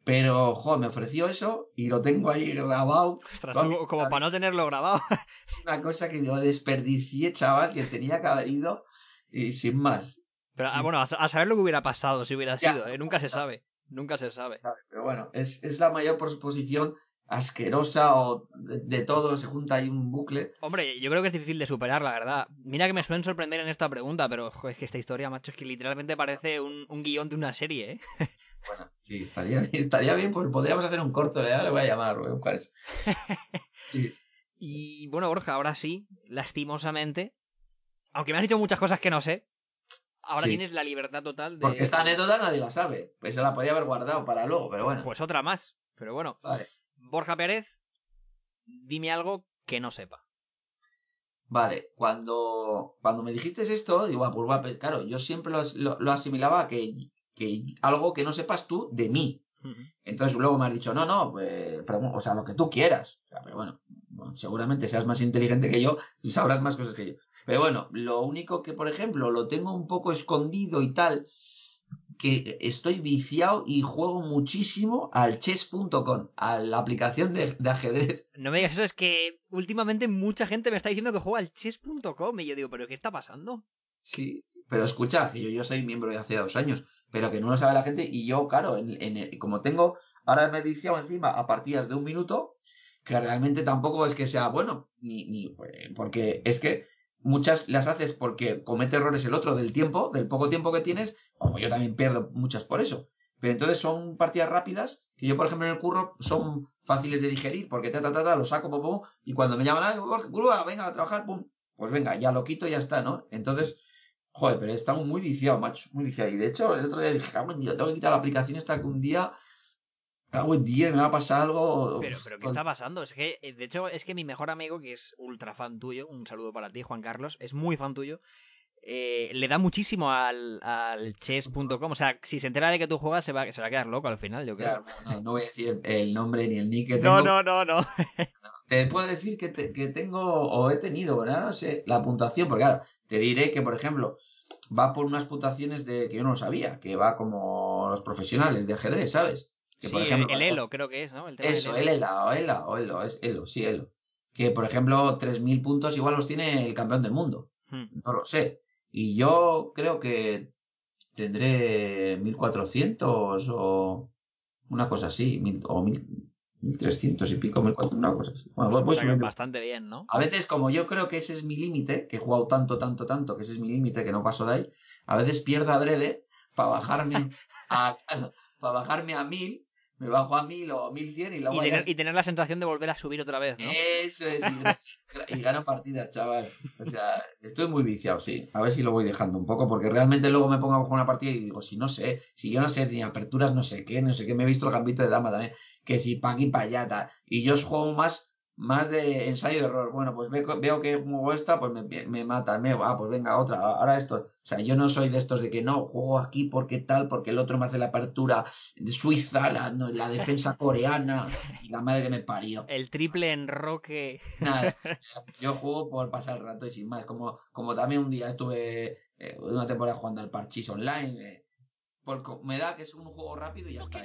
Pero, joder, me ofreció eso y lo tengo ahí grabado. ostras, como, para no tenerlo grabado. Es una cosa que yo desperdicié, chaval, que tenía que haber ido y sin más. Pero ah, Sí. bueno, a, a saber lo que hubiera pasado si hubiera Ya, sido, ¿eh? Nunca se sabe. Nunca se sabe. Pero bueno, es, es la mayor proposición asquerosa o de, de todo, se junta ahí un bucle. Hombre, yo creo que es difícil de superar, la verdad. Mira que me suelen sorprender en esta pregunta, pero es que esta historia, macho, es que literalmente parece un, un guion de una serie, ¿eh? Bueno, sí, estaría, estaría bien, pues podríamos hacer un corto, le, le voy a llamar a Rubén Juárez. Sí. Y bueno, Borja, ahora sí, lastimosamente, aunque me has dicho muchas cosas que no sé, ahora Sí. tienes la libertad total de... Porque esta anécdota nadie la sabe. Pues se la podía haber guardado para luego, pero bueno. Pues otra más. Pero bueno, Vale. Borja Pérez, dime algo que no sepa. Vale, cuando, cuando me dijiste esto, digo, ah, pues va, pues, claro, yo siempre lo, lo- lo asimilaba a que, que algo que no sepas tú de mí. Entonces luego me has dicho, no, no, pues, o sea, lo que tú quieras. O sea, pero bueno, seguramente seas más inteligente que yo y sabrás más cosas que yo. Pero bueno, lo único que, por ejemplo, lo tengo un poco escondido y tal, que estoy viciado y juego muchísimo al chess.com, a la aplicación de, de ajedrez. No me digas eso, es que últimamente mucha gente me está diciendo que juega al chess.com y yo digo, ¿pero qué está pasando? Sí. Pero escucha, que yo, yo soy miembro de hace dos años, pero que no lo sabe la gente y yo, claro, en, en como tengo Ahora me he viciado encima a partidas de un minuto, que realmente tampoco es que sea bueno, ni, ni, eh, porque es que muchas las haces porque comete errores el otro del tiempo, del poco tiempo que tienes, como yo también pierdo muchas por eso. Pero entonces son partidas rápidas que yo, por ejemplo, en el curro son fáciles de digerir porque ta, ta, ta, ta, lo saco, pum, y cuando me llaman, grúa, venga a trabajar, pum, pues venga, ya lo quito y ya está, ¿no? Entonces, joder, pero estamos muy viciados, macho, muy viciados. Y de hecho, el otro día dije, en Dios, tengo que quitar la aplicación esta que un día, cago en Dios, me va a pasar algo. Pero, pero ¿qué está pasando? Es que, eh, de hecho, es que mi mejor amigo, que es ultra fan tuyo, un saludo para ti, Juan Carlos, es muy fan tuyo, eh, le da muchísimo al, al chess.com. O sea, si se entera de que tú juegas, se va, se va a quedar loco al final, yo creo. Ya, no, no voy a decir el nombre ni el nick que tengo. No, no, no, no. Te puedo decir que, te- que tengo o he tenido, bueno, no sé, la puntuación, porque claro, te diré que, por ejemplo, va por unas puntuaciones de que yo no lo sabía, que va como los profesionales de ajedrez, ¿sabes? Que, Sí, por ejemplo, el Elo creo que es, ¿no? El tema Eso, Elo. el ELA, o ELA, o ELO, es ELO, sí, ELO. Que, por ejemplo, 3.000 puntos igual los tiene el campeón del mundo. Hmm. No lo sé. Y yo creo que tendré 1.400 o una cosa así, mil- o 1.000 1.300 y pico, 1.400, una cosa así. Bueno, voy- O voy bastante bien, ¿no? A veces, como yo creo que ese es mi límite, que he jugado tanto, tanto, tanto, que ese es mi límite, que no paso de ahí, a veces pierdo adrede para bajarme a, para bajarme a 1000, me bajo a 1000 o 1100 y Y luego tener, y tener la sensación de volver a subir otra vez, ¿no? eso es, y, y gano partidas, chaval. O sea, estoy muy viciado, sí. A ver si lo voy dejando un poco, porque realmente luego me pongo a jugar una partida y digo, si no sé, si yo no sé ni aperturas, no sé qué, no sé qué, me he visto el gambito de dama también, que si pa' aquí, pa' allá. Y yo os juego más, más de ensayo de error. Bueno, pues veo, veo que juego esta, pues me, me matan, me, ah, pues venga, otra, ahora esto. O sea, yo no soy de estos de que no, juego aquí porque tal, porque el otro me hace la apertura suiza, la, no, la defensa coreana, y la madre que me parió. El triple enroque. Nada, yo juego por pasar el rato y sin más. Como, como también un día estuve eh, una temporada jugando al Parchís online. eh, por, co- me da que es un juego rápido y ya está.